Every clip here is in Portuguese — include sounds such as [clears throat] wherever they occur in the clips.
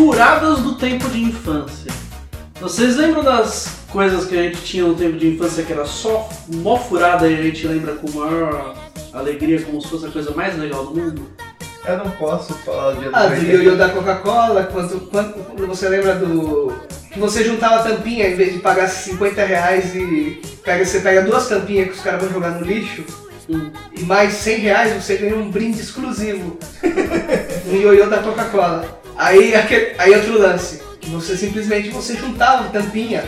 Furadas do tempo de infância. Vocês lembram das coisas que a gente tinha no tempo de infância que era só mó furada e a gente lembra com maior alegria, como se fosse a coisa mais legal do mundo? Eu não posso falar de Ah, do ioiô da Coca-Cola, quando, quando, quando você lembra do. Que você juntava a tampinha em vez de pagar 50 reais e pega, você pega duas tampinhas que os caras vão jogar no lixo Hum. e mais 100 reais você ganha um brinde exclusivo. [laughs] um ioiô da Coca-Cola. Aí, aquele, aí outro lance, que você simplesmente você juntava a tampinha.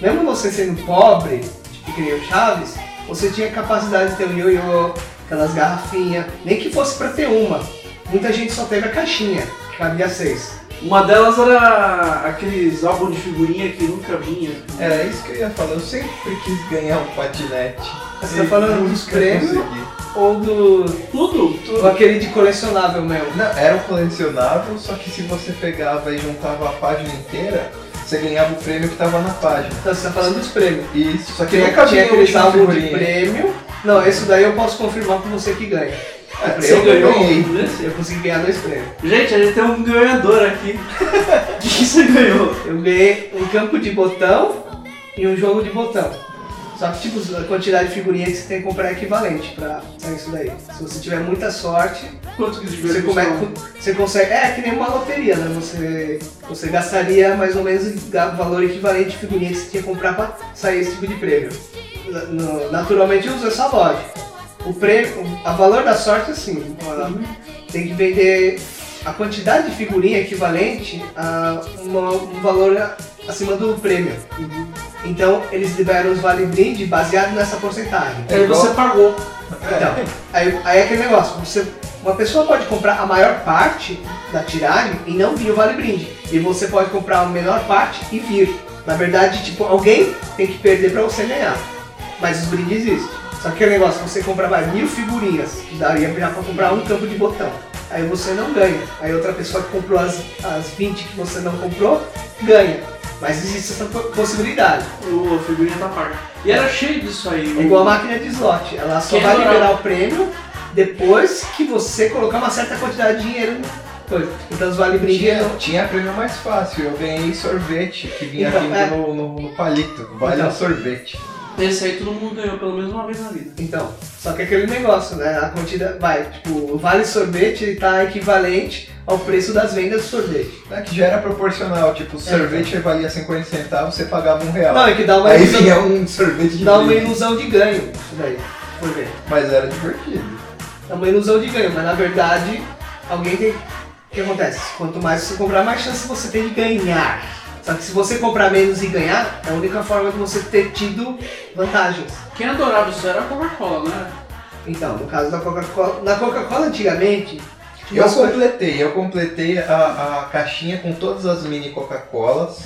Mesmo você sendo pobre, tipo que nem o Chaves, você tinha capacidade de ter um ioiô, aquelas garrafinhas, nem que fosse pra ter uma. Muita gente só teve a caixinha, que cabia seis. Uma delas era aqueles álbuns de figurinha que nunca vinha. Era isso que eu ia falar, eu sempre quis ganhar um patinete. Você tá falando dos prêmios? consegui. Ou do. Tudo? ou aquele de colecionável mesmo. Não, era um colecionável, só que se você pegava e juntava a página inteira, você ganhava o prêmio que tava na página. Então você tá falando dos prêmios. Isso, só que Tinha, nunca tinha vinha a aqueles última álbuns de prêmio. Não, esse daí eu posso confirmar com você que ganha. É, Você eu ganhou ganhei. um desse? Eu consegui ganhar dois prêmios. Gente, a gente tem um ganhador aqui. [laughs] O que que você ganhou? Eu ganhei um campo de botão e um jogo de botão. Só que tipo, a quantidade de figurinha que você tem que comprar é equivalente pra sair isso daí. Se você tiver muita sorte, Quanto que você, come- você consegue. É que nem uma loteria, né? Você, você gastaria mais ou menos o valor equivalente de figurinha que você tinha que comprar pra sair esse tipo de prêmio. Naturalmente usa essa lógica. O prêmio, a valor da sorte assim, ela tem que vender a quantidade de figurinha equivalente a uma- um valor acima do prêmio. Então eles liberam os vale brinde baseado nessa porcentagem. Aí você pagou. Então, aí, aí é aquele negócio, você, uma pessoa pode comprar a maior parte da tiragem e não vir o vale brinde. E você pode comprar a menor parte e vir. Na verdade, tipo, alguém tem que perder pra você ganhar. Mas os brindes existem. Só que aquele negócio, você compra vai, mil figurinhas, que daria pra comprar um campo de botão. Aí você não ganha. Aí outra pessoa que comprou as, as 20 que você não comprou, ganha. Mas existe essa po- possibilidade. O, figurinha tá paga. E era cheio disso aí. É igual a máquina de slot. Ela só Quem vai adorava. liberar o prêmio depois que você colocar uma certa quantidade de dinheiro. Coisa. Então os vale Tinha, tinha prêmio mais fácil, eu ganhei sorvete, que vinha Então, vindo é. no, no- no palito, vale Então. um sorvete. Esse aí todo mundo ganhou pelo menos uma vez na vida. Então, só que aquele negócio, né? A quantidade. Vai, tipo, o vale sorvete ele tá equivalente ao preço das vendas do sorvete. É que já era proporcional, tipo, o sorvete valia 50 centavos, você pagava um real. Não, é que dá uma Aí ilusão, vinha um sorvete de dá uma brinde. ilusão de ganho. Isso daí. Por ver. Mas era divertido. É uma ilusão de ganho, mas na verdade, alguém tem. O que acontece? Quanto mais você comprar, mais chance você tem de ganhar. Só que se você comprar menos e ganhar, é a única forma de você ter tido vantagens. Quem adorava isso era a Coca-Cola, né? Então, no caso da Coca-Cola. Na Coca-Cola antigamente. Eu coisas- completei, eu completei a, a caixinha com todas as mini Coca-Colas,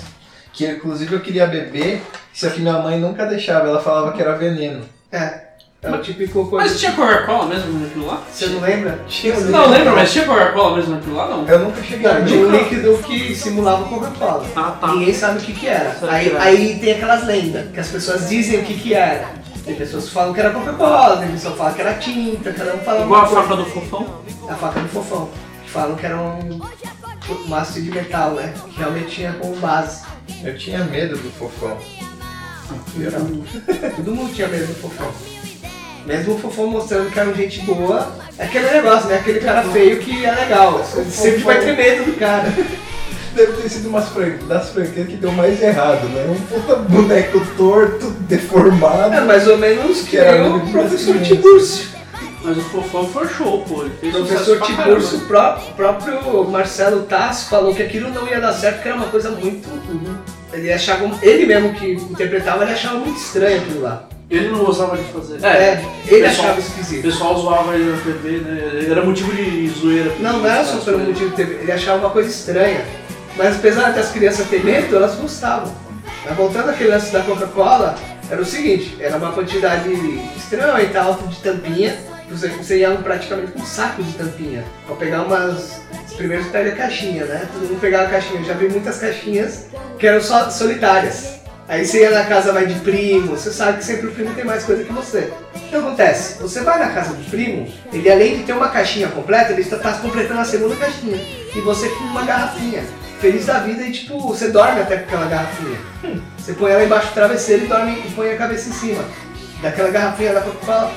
que inclusive eu queria beber, só que minha mãe nunca deixava, ela falava que era veneno. É. É o típico coisa. Mas tinha Coca-Cola mesmo naquilo lá? Você não lembra? Tinha Não, lembra, mas tinha Coca-Cola mesmo naquilo lá? Não. Eu nunca cheguei a ver. um líquido que simulava Coca-Cola. Ah, tá. Ninguém sabe o que que era. Aí, aí tem aquelas lendas, que as pessoas dizem o que que era. Tem pessoas que falam que era Coca-Cola, tem pessoas que falam que era tinta, cada um fala Igual a coisa. faca do fofão. A faca do fofão. Que falam que era um, haste de metal, né? Que realmente tinha como base. Eu tinha medo do fofão. Todo mundo tinha medo do fofão. Mesmo o fofão mostrando que era um gente boa, é aquele negócio, né? Aquele cara feio que é legal. Você sempre vai ter medo do cara. [laughs] Deve ter sido umas fran- das franquias que deu mais errado, né? Um puta boneco torto, deformado. É mais ou menos que Que era o professor. Tiburcio. Mas o fofão foi show, pô. Ele O fez professor Tiburcio, o pró- próprio Marcelo Tasso falou que aquilo não ia dar certo, porque era uma coisa muito. Ele achava. Ele mesmo que interpretava, ele achava muito estranho aquilo lá. Ele não gostava de fazer. É, ele pessoal- achava O esquisito. pessoal zoava ele na TV, né? Era motivo de zoeira. Não, não era só pelo motivo de ter. Ele achava uma coisa estranha. Mas apesar das crianças terem medo, elas gostavam. Mas voltando àquele lance da Coca-Cola, era o seguinte, era uma quantidade extremamente alta de tampinha. Você, você ia praticamente com um saco de tampinha. Pra pegar umas. Os primeiros pega a caixinha, né? Todo mundo pegava a caixinha. Eu já vi muitas caixinhas que eram só solitárias. Aí você ia na casa vai de primo, você sabe que sempre o primo tem mais coisa que você. O que acontece? Você vai na casa do primo, ele além de ter uma caixinha completa, ele está tá completando a segunda caixinha. E você com uma garrafinha. feliz da vida e tipo, você dorme até com aquela garrafinha. Você põe ela embaixo do travesseiro e dorme e põe a cabeça em cima. Daquela garrafinha da Coca-Cola.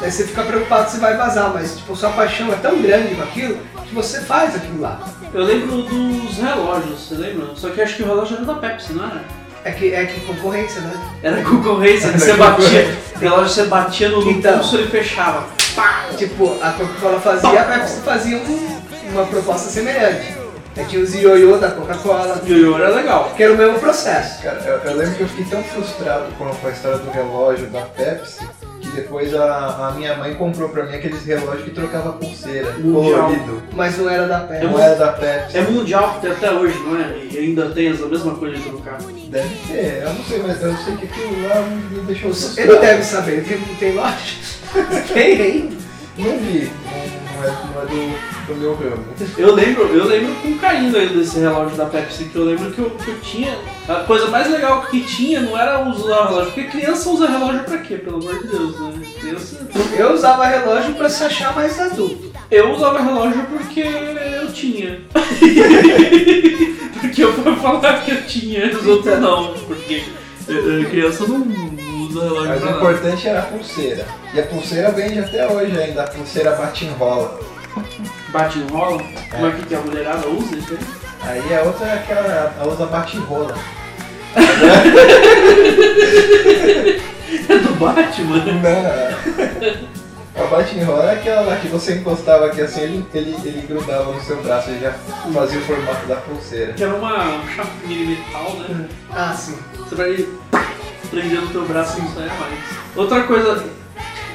Daí você fica preocupado se vai vazar, mas tipo, sua paixão é tão grande com aquilo que você faz aquilo lá. Eu lembro dos relógios, você lembra? Só que acho que o relógio era da Pepsi, não era? É que é que concorrência, né? Era concorrência, Era você batia. concorrência. O relógio você batia no, Então. pulso e ele fechava. Pá! Tipo, a Coca-Cola fazia, a Pepsi fazia um- uma proposta semelhante. Aí tinha os ioiô da Coca-Cola, Ioiô era legal. que era o mesmo processo. Cara, eu, eu lembro que eu fiquei tão frustrado com a história do relógio da Pepsi que depois a, a minha mãe comprou pra mim aqueles relógios que trocava pulseira, Mundial. colorido. Mas não era da Pepsi. Não era da Pepsi. É mundial, tem até hoje, não é? E ainda tem essa mesma coisa de trocar. Deve ter, eu não sei, mas eu sei que aquilo lá me deixou frustrado. Ele deve saber, ele tem, [laughs] tem loja. tem ainda. Não vi, não, não é, não é do, do meu ramo. Eu lembro, eu lembro com carinho ainda desse relógio da Pepsi, que eu lembro que eu, que eu tinha. A coisa mais legal que tinha não era usar relógio, porque criança usa relógio pra quê? Pelo amor de Deus, né? Criança. Eu usava relógio pra se achar mais adulto. Eu usava relógio porque eu tinha. [laughs] porque eu vou falar que eu tinha, os outros não. Porque eh, eh, criança não usa relógio Mas o importante era a pulseira. E a pulseira vende até hoje ainda, a pulseira bate-enrola. Bate e enrola. Como é que que a mulherada usa isso aí? Aí a outra é aquela, a usa bate-enrola. É do Batmano. Não. A bate-enrola é aquela lá que você encostava aqui assim, ele, ele, ele grudava no seu braço, ele já fazia o formato da pulseira. Que era uma chapinha de metal, né? Ah, sim. Você vai prender no teu braço e não saia mais. Outra coisa,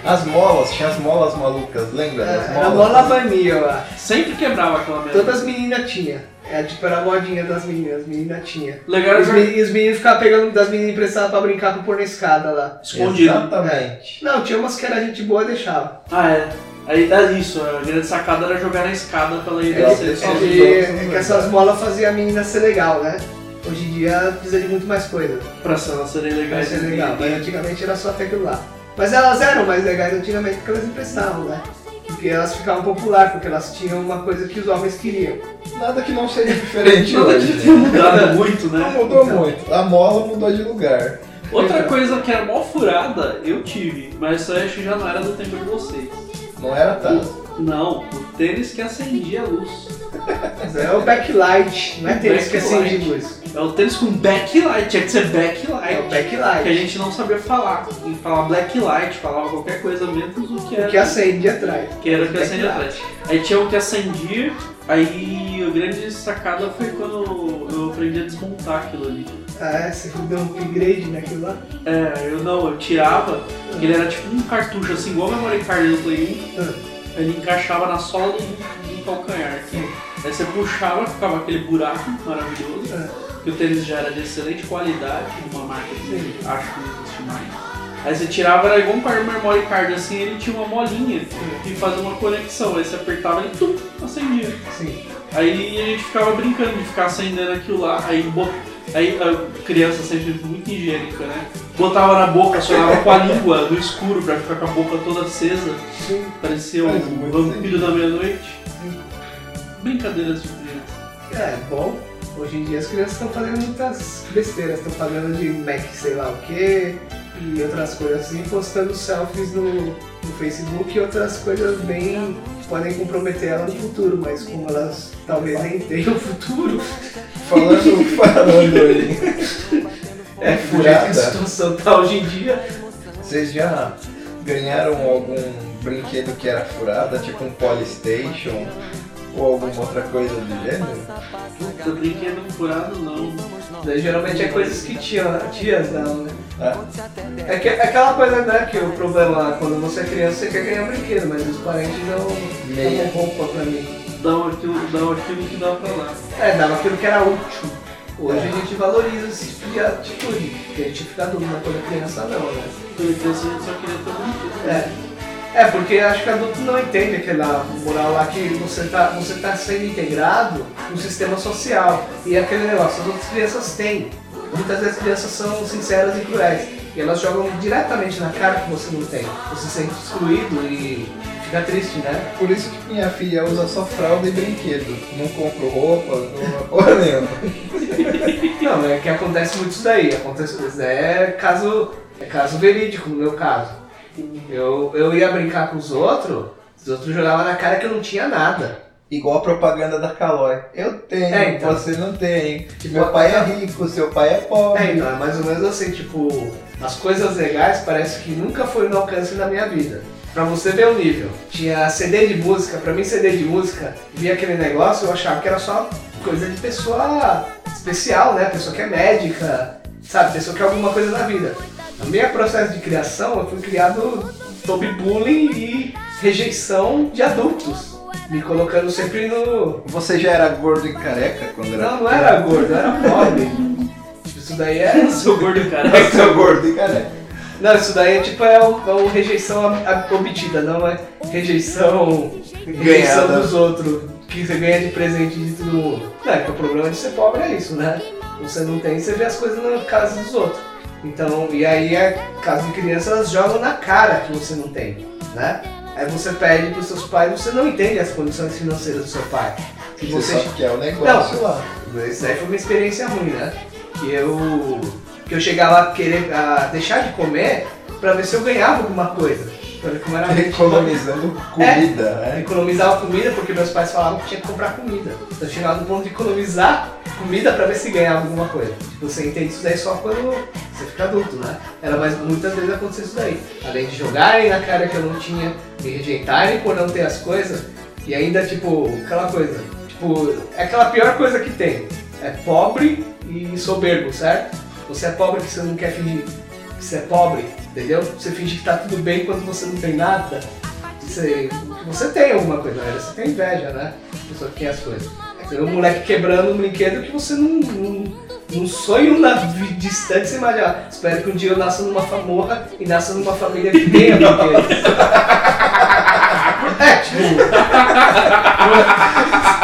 As molas, tinha as molas malucas, lembra das Era molas? mola vanilla, eu acho. sempre quebrava aquela merda. Todas as meninas tinham. É, tipo, era a modinha das meninas, as meninas tinham. Legal E os, e os meninos ficavam pegando das meninas emprestadas pra brincar com pôr na escada lá. escondido. Exatamente. Não, tinha umas que era gente boa e deixava. Ah, é. Aí é isso, a grande sacada era jogar na escada pra ela ir É, descer é, que, é que essas molas faziam a menina ser legal, né? Hoje em dia precisa de muito mais coisa Pra elas serem pra legais. ser e- legal. Mas antigamente era só até aquilo lá. Mas elas eram mais legais antigamente porque elas emprestavam, né? Porque elas ficavam populares, porque elas tinham uma coisa que os homens queriam. Nada que não seja diferente Nada hoje. que tenha mudado muito, Não né? mudou Então. muito. A mola mudou de lugar. Outra Então. coisa que era mó furada, eu tive, mas isso aí acho que já não era do tempo de vocês. Não era Tazo. Não, o tênis que acendia a luz. É o backlight, não é tênis que acende Backlight. luz. É o tênis com backlight, tinha que ser É o backlight. Que a backlight. gente não sabia falar. E falava blacklight, falava qualquer coisa menos o que era. O que acende atrás. que era o que Backlight. atrás. Aí tinha o que acendia, aí a grande sacada foi quando eu aprendi a desmontar aquilo ali. Ah, é? Você deu um upgrade naquilo lá? É, eu não, eu tirava, ele era tipo um cartucho assim, igual a memory card do Play 1, Ah. Ele encaixava na sola do, do calcanhar. Assim. Aí você puxava, ficava aquele buraco maravilhoso, Ah. que o tênis já era de excelente qualidade, uma marca que acho que não existe mais. Aí você tirava, era igual um memory card assim, ele tinha uma molinha que fazia uma conexão, aí você apertava e tum, acendia. Sim. Aí a gente ficava brincando de ficar acendendo aquilo lá, aí, bo- aí a criança sempre muito higiênica, né? Botava na boca, sonhava com a língua no escuro pra ficar com a boca toda acesa, Sim. parecia um vampiro da meia-noite. Brincadeiras de criança. É, bom. Hoje em dia as crianças estão fazendo muitas besteiras, estão fazendo de Mac sei lá o que e outras coisas assim, postando selfies no, no Facebook e outras coisas bem podem comprometer ela no futuro, mas como elas talvez nem tenham futuro, Falando, [laughs] falando aí. é furada. jeito que a situação tá hoje em dia. Vocês já ganharam algum brinquedo que era furada, tipo um Polystation ou alguma outra coisa do gênero? Puta, brinquedo furado não. Daí, geralmente é coisas que tia, tias dão, né? Ah, É, que, é aquela coisa, né, que o problema quando você é criança você quer ganhar brinquedo, mas os parentes não Meia. dão roupa pra mim. Dá aquilo, dá aquilo que dá pra lá. É, dava aquilo que era útil. Hoje a gente valoriza esse tipo de atitude, porque a gente fica mas quando é criança não, né? Quando criança a gente só queria ter um brinquedo. É. É, porque acho que adulto não entende aquela moral lá que você tá, você tá sendo integrado no sistema social. E é aquele negócio, as outras crianças têm. Muitas vezes as crianças são sinceras e cruéis. E elas jogam diretamente na cara que você não tem. Você se sente excluído e fica triste, né? Por isso que minha filha usa só fralda e brinquedo. Não compro roupa, não [laughs] porra nenhuma. Não, é que acontece muito isso daí. Acontece, é caso, é caso verídico no meu caso. Eu, eu ia brincar com os outros, os outros jogavam na cara que eu não tinha nada. Igual a propaganda da Calói. Eu tenho, É, então. você não tem. Meu pai é rico, seu pai é pobre. É, então, é mais ou menos assim, tipo, as coisas legais parece que nunca foi no alcance da minha vida. Pra você ver o nível. Tinha CD de música, pra mim CD de música, via aquele negócio, eu achava que era só coisa de pessoa especial, né? Pessoa que é médica, sabe? Pessoa que é alguma coisa na vida. No meu processo de criação, eu fui criado sob bullying e rejeição de adultos. Me colocando sempre no, Você já era gordo e careca quando era não, não era gordo, era pobre. [laughs] Isso daí é. Seu gordo cara. É seu gordo e careca. Não, isso daí é tipo é uma, é uma rejeição a- a- obtida, não é rejeição, rejeição Ganhada. dos outros, que você ganha de presente de todo mundo. Não, é que o problema de ser pobre é isso, né? Você não tem, você vê as coisas na casa dos outros. Então, e aí é caso de criança, elas jogam na cara que você não tem, né? Aí você pede pros seus pais, você não entende as condições financeiras do seu pai. Que Você você só quer o negócio lá. isso aí foi uma experiência ruim, né? Que eu, que eu chegava a querer a deixar de comer pra ver se eu ganhava alguma coisa. Como era Economizando comida, né? Economizava comida porque meus pais falavam que tinha que comprar comida. Então eu chegava no ponto de economizar comida pra ver se ganhava alguma coisa. Tipo, você entende isso daí só quando você fica adulto, né? Era mais muitas vezes acontecia isso daí. Além de jogarem na cara que eu não tinha, me rejeitarem por não ter as coisas, e ainda tipo, aquela coisa. Tipo, é aquela pior coisa que tem. É pobre e soberbo, certo? Você é pobre que você não quer fingir que você é pobre, entendeu? Você finge que tá tudo bem quando você não tem nada. Você, você tem alguma coisa, né? Você tem inveja, né? A pessoa que tem as coisas. Você vê um moleque quebrando um brinquedo que você não. não num sonho na distante, você imagina, ah, espero que um dia eu nasça numa famorra e nasça numa família que tenha [laughs] brinquedos. [laughs] é, tipo,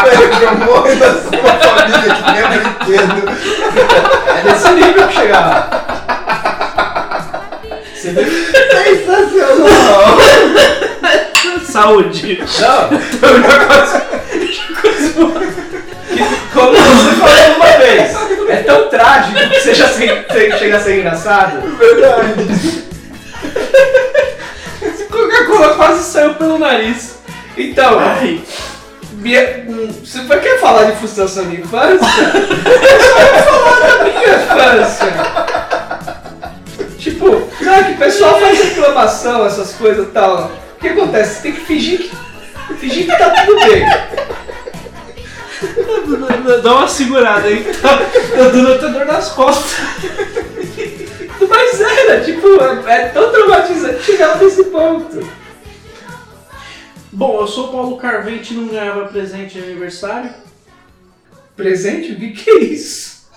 eu morra da sua família que tem brinquedo. é nesse nível que chegava. Você vê Sensacional! Saúde. Não, é um negócio. como você falou uma vez, é tão trágico que você já se, chega a ser engraçado. Verdade. Coca-Cola quase saiu pelo nariz. Então, Ai, você vai querer falar de frustração de infância? Eu só vou falar da minha infância. Tipo, não, que o pessoal faz reclamação, essas coisas e tal. O que acontece? Você tem que fingir que, fingir que tá tudo bem. dá uma segurada aí. Tá tá dando até dor nas costas. Mas era, tipo, é, é tão traumatizante chegar nesse ponto. Bom, eu sou o Paulo Carvente e não ganhava presente de aniversário. Presente? O que, que é isso?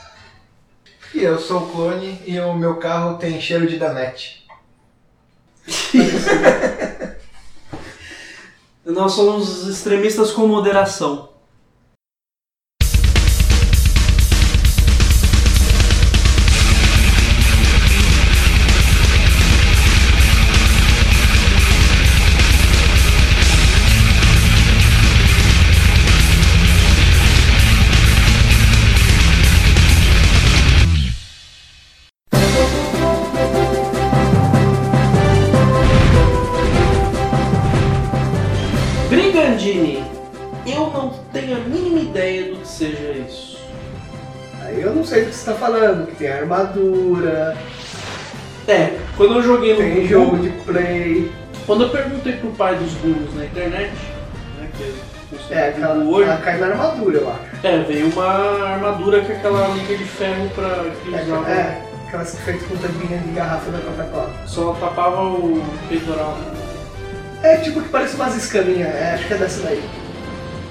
E eu sou o clone e o meu carro tem cheiro de danete. [laughs] Nós somos extremistas com moderação. Armadura, É, quando eu joguei no tem Google- jogo de play, Quando eu perguntei pro pai dos burros na internet, né, que é, é, aquela, hoje, ela cai na armadura, eu acho. é, veio uma armadura com aquela liga de ferro pra que É, usava, é, aquelas feitas com tampinha de garrafa da Coca-Cola. só tapava o peitoral. É tipo que parece umas escaminhas, é, acho que é dessa daí.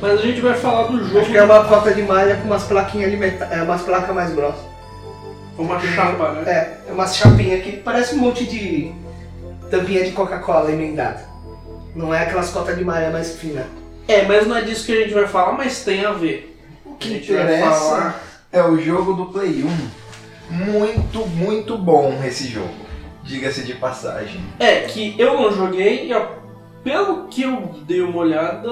Mas a gente vai falar do jogo Acho que é uma cota de malha com umas plaquinhas de é, umas placas mais grossas. Uma chapa, né? É, é umas chapinhas que parece um monte de tampinha de Coca-Cola emendada. Não é aquelas cotas de malha mais fina. É, mas não é disso que a gente vai falar, mas tem a ver. O A que gente vai interessa falar. é o jogo do Play 1. Muito, muito bom esse jogo. Diga-se de passagem. É, que eu não joguei e a pelo que eu dei uma olhada,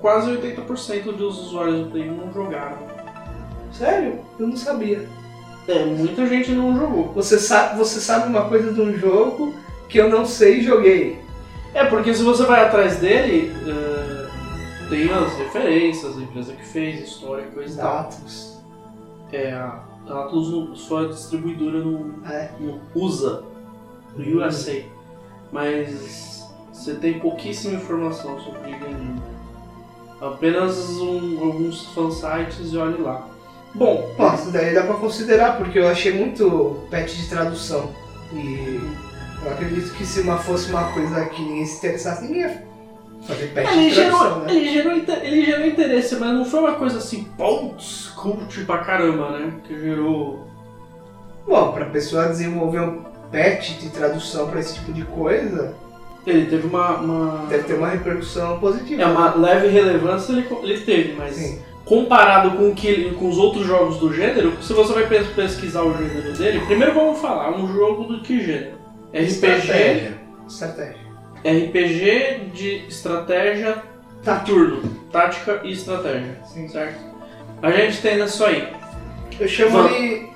quase 80% dos usuários do Play não jogaram. Sério? Eu não sabia. É, muita gente não jogou. Você sabe, você sabe uma coisa de um jogo que eu não sei e joguei. É, porque se você vai atrás dele, é, tem as referências, a empresa que fez, história, coisa e tal. Dados. É, a a Atlus não- só é distribuidora no, É. no USA, no USA. Mas você tem pouquíssima informação sobre Gigantino. Apenas um- alguns fansites e olhe lá. Bom, isso daí dá pra considerar, porque eu achei muito patch de tradução. E eu acredito que se uma fosse uma coisa que ninguém se interessasse, ninguém ia fazer patch ele de tradução, gerou, né? ele, gerou, ele gerou interesse, mas não foi uma coisa assim, putz, cult pra caramba, né? Que gerou. Bom, pra pessoa desenvolver um patch de tradução pra esse tipo de coisa, Ele teve uma. uma- deve ter uma repercussão positiva. É uma leve relevância ele, ele teve, mas Sim. Comparado com, que com os outros jogos do gênero, se você vai pes- pesquisar o gênero dele, primeiro vamos falar, um jogo do que gênero? RPG, Estratégia. Estratégia. RPG de estratégia Tá. turno, tática e estratégia, Sim. certo? A gente tem isso aí. Eu chamo de.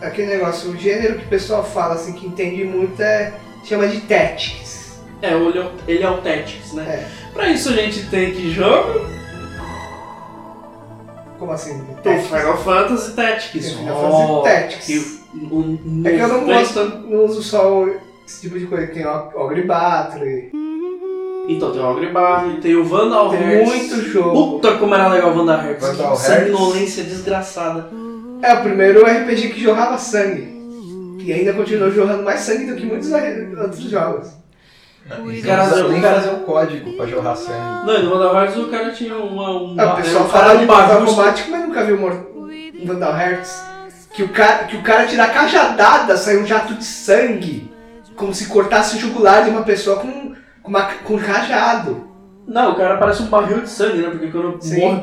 Aquele negócio, o gênero que o pessoal fala assim, que entende muito é. chama de Tactics. É, ele é o- ele é o Tactics, né? É. Pra isso a gente tem que jogo? Como assim? O Tactics? Final Fantasy Tactics. Final Fantasy Tactics. que o- o- É que eu não gosto, não uso só esse tipo de coisa. Tem o Ogre Battle, Então tem o Ogre Bar, tem o Vandal Hearts. muito jogo. Puta como era legal o Vandal Hearts. Vandal que sanguinolência desgraçada. É o primeiro RPG que jorrava sangue. E ainda continuou jorrando mais sangue do que muitos outros jogos. Não Cara, precisa o nem cara- fazer o código pra jorrar sangue. Não, no Vandal Hearts o cara tinha uma. uma Ah, o pessoal um fala de um bagunço. Kombat, mas nunca viu um Vandal Hearts. Que o, cara, que o cara tira a cajadada, sai um jato de sangue. Como se cortasse o jugular de uma pessoa com, com, uma, com um cajado. Não, o cara parece um barril de sangue, né? Porque quando Sim. morre,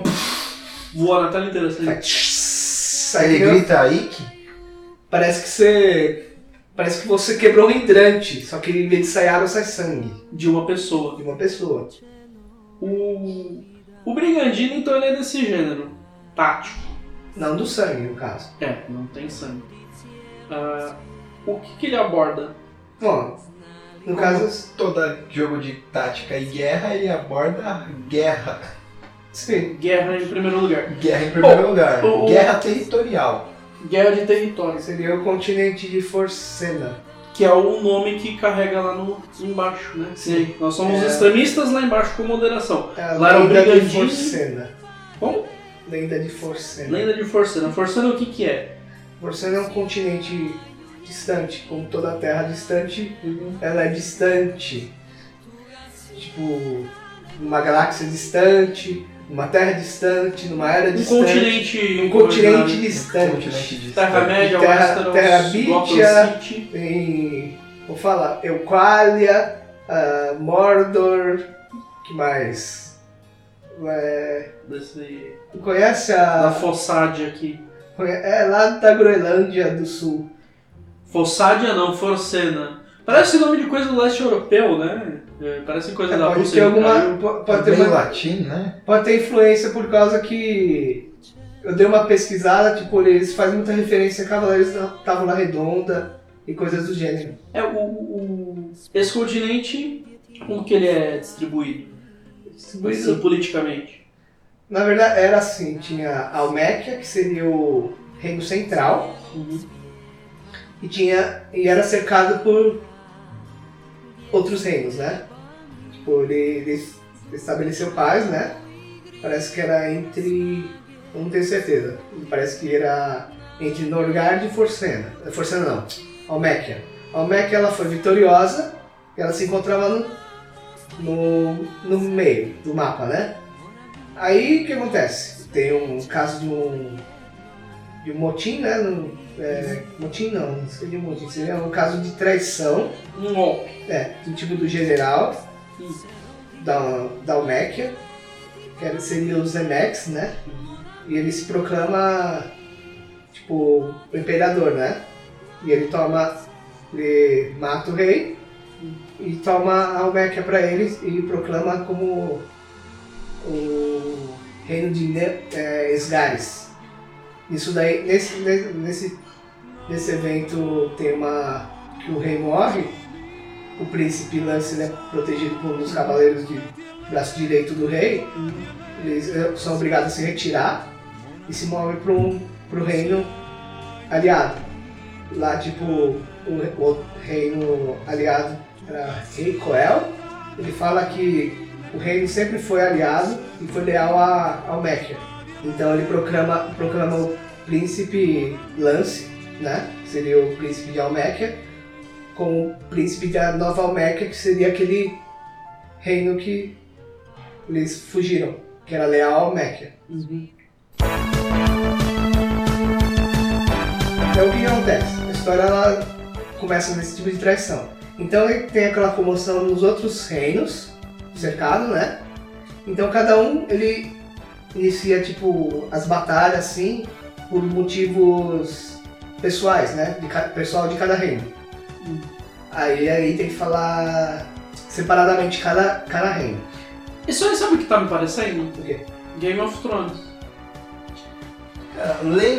voa na tela inteira. Assim. Sai, Ele grita Ike, Parece que você. Parece que você quebrou um hidrante, só que em vez de sair água, sai sangue De uma pessoa. de uma pessoa. O. O Brigandino, então, ele é desse gênero. Tático. Não do sangue, no caso. É, não tem sangue. Ah, o que, que ele aborda? Bom, no Como caso. todo jogo de tática e guerra, ele aborda a guerra. Sim. Guerra em primeiro lugar. Guerra em primeiro lugar. o- o- Guerra territorial. Guerra de territórios. Seria o continente de Forcena. Que é o nome que carrega lá no, embaixo, né? Sim. Nós somos É. extremistas lá embaixo com moderação. É a Lá era o lenda de. Forcena. Como? Lenda de Forcena. Lenda de Forcena. Forcena o que que é? Forcena é um continente distante, como toda a Terra distante, ela é distante. Tipo, numa galáxia distante, numa Terra distante, numa era Um distante. continente... Um continente imaginário. distante. Continente de Terra-média, Terra-. Gotham City. Tem, vou falar, Euqualia, ah, Mordor, que mais? É, Desse, conhece da a... Fossade aqui. É lá da Groenlândia do Sul. Fossádia não, Forcena. Parece nome de coisa do leste europeu, né? É, parece coisa É, da pode Rússia. ter alguma... po- Pode ter uma latim, né? Pode ter influência por causa que eu dei uma pesquisada, tipo, eles fazem muita referência a Cavaleiros da Távola Redonda e coisas do gênero. É, o, o- esse continente, como que ele é distribuído? Assim, politicamente. Na verdade, era assim, tinha a Alméquia, que seria o reino central, Uhum. e tinha e era cercado por outros reinos, né? Tipo, ele, ele estabeleceu paz, né? Parece que era entre. não tenho certeza. Parece que era entre Norgard e Forcena. Forcena não, Alméquia. A Alméquia ela foi vitoriosa e ela se encontrava no, no, no meio do mapa, né? Aí o que acontece? Tem um caso de um. De um motim, né? No, é, motim não, não seria motim, seria um caso de traição, Um golpe. é, do tipo do general da, da Alméquia, que era, seria o Zemex, né? E ele se proclama tipo o imperador, né? E ele toma. ele mata o rei e toma a Almequia para eles e proclama como o reino de ne é, Esgares. Isso daí, nesse, nesse, nesse evento tem uma. que o rei morre, o príncipe Lance é protegido por um dos cavaleiros de braço direito do rei, eles eh, são obrigados a se retirar e se movem para um, o reino aliado. Lá, tipo, o, o reino aliado era Rei Coel, ele fala que o reino sempre foi aliado e foi leal a, ao Mekia. Então ele proclama, proclama o príncipe Lance, né? Seria o príncipe de Almekia, com o príncipe da Nova Almekia, que seria aquele reino que eles fugiram, que era leal ao Mekia. Uhum. Então o que acontece? A história ela começa nesse tipo de traição. Então ele tem aquela comoção nos outros reinos, cercado, né? Então cada um ele inicia tipo as batalhas assim por motivos pessoais, né? De pessoal de cada reino. Aí aí tem que falar separadamente cada, cada reino. Isso aí sabe o que tá me parecendo? O quê? Game of Thrones.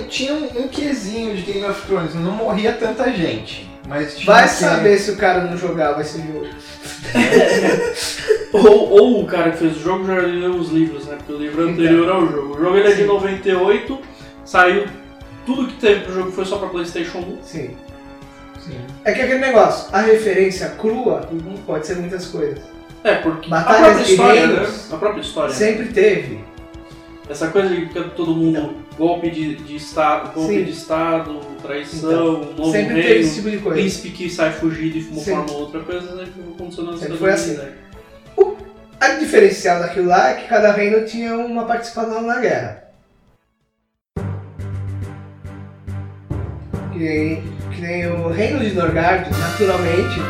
tinha um, um quesinho de Game of Thrones, não morria tanta gente. Mas Vai que... saber se o cara não jogava esse jogo. [laughs] ou, ou o cara que fez o jogo já leu os livros, né? Porque o livro é anterior então, ao jogo. O jogo ele é de 98, saiu. Tudo que teve pro jogo foi só pra Playstation 1. Sim. Sim. É que aquele negócio, a referência crua uhum. pode ser muitas coisas. É, porque Batalhas a própria história, né? A própria história. Sempre teve. Essa coisa de que todo mundo. Então, golpe de, de Estado, golpe Sim. de Estado, traição, então, novo sempre reino, teve esse tipo de coisa. príncipe que sai fugido e forma outra coisa, né? Funcionando sempre foi assim. O a diferencial daquilo lá é que cada reino tinha uma participação na guerra. Que nem, que nem o reino de Norgard, naturalmente,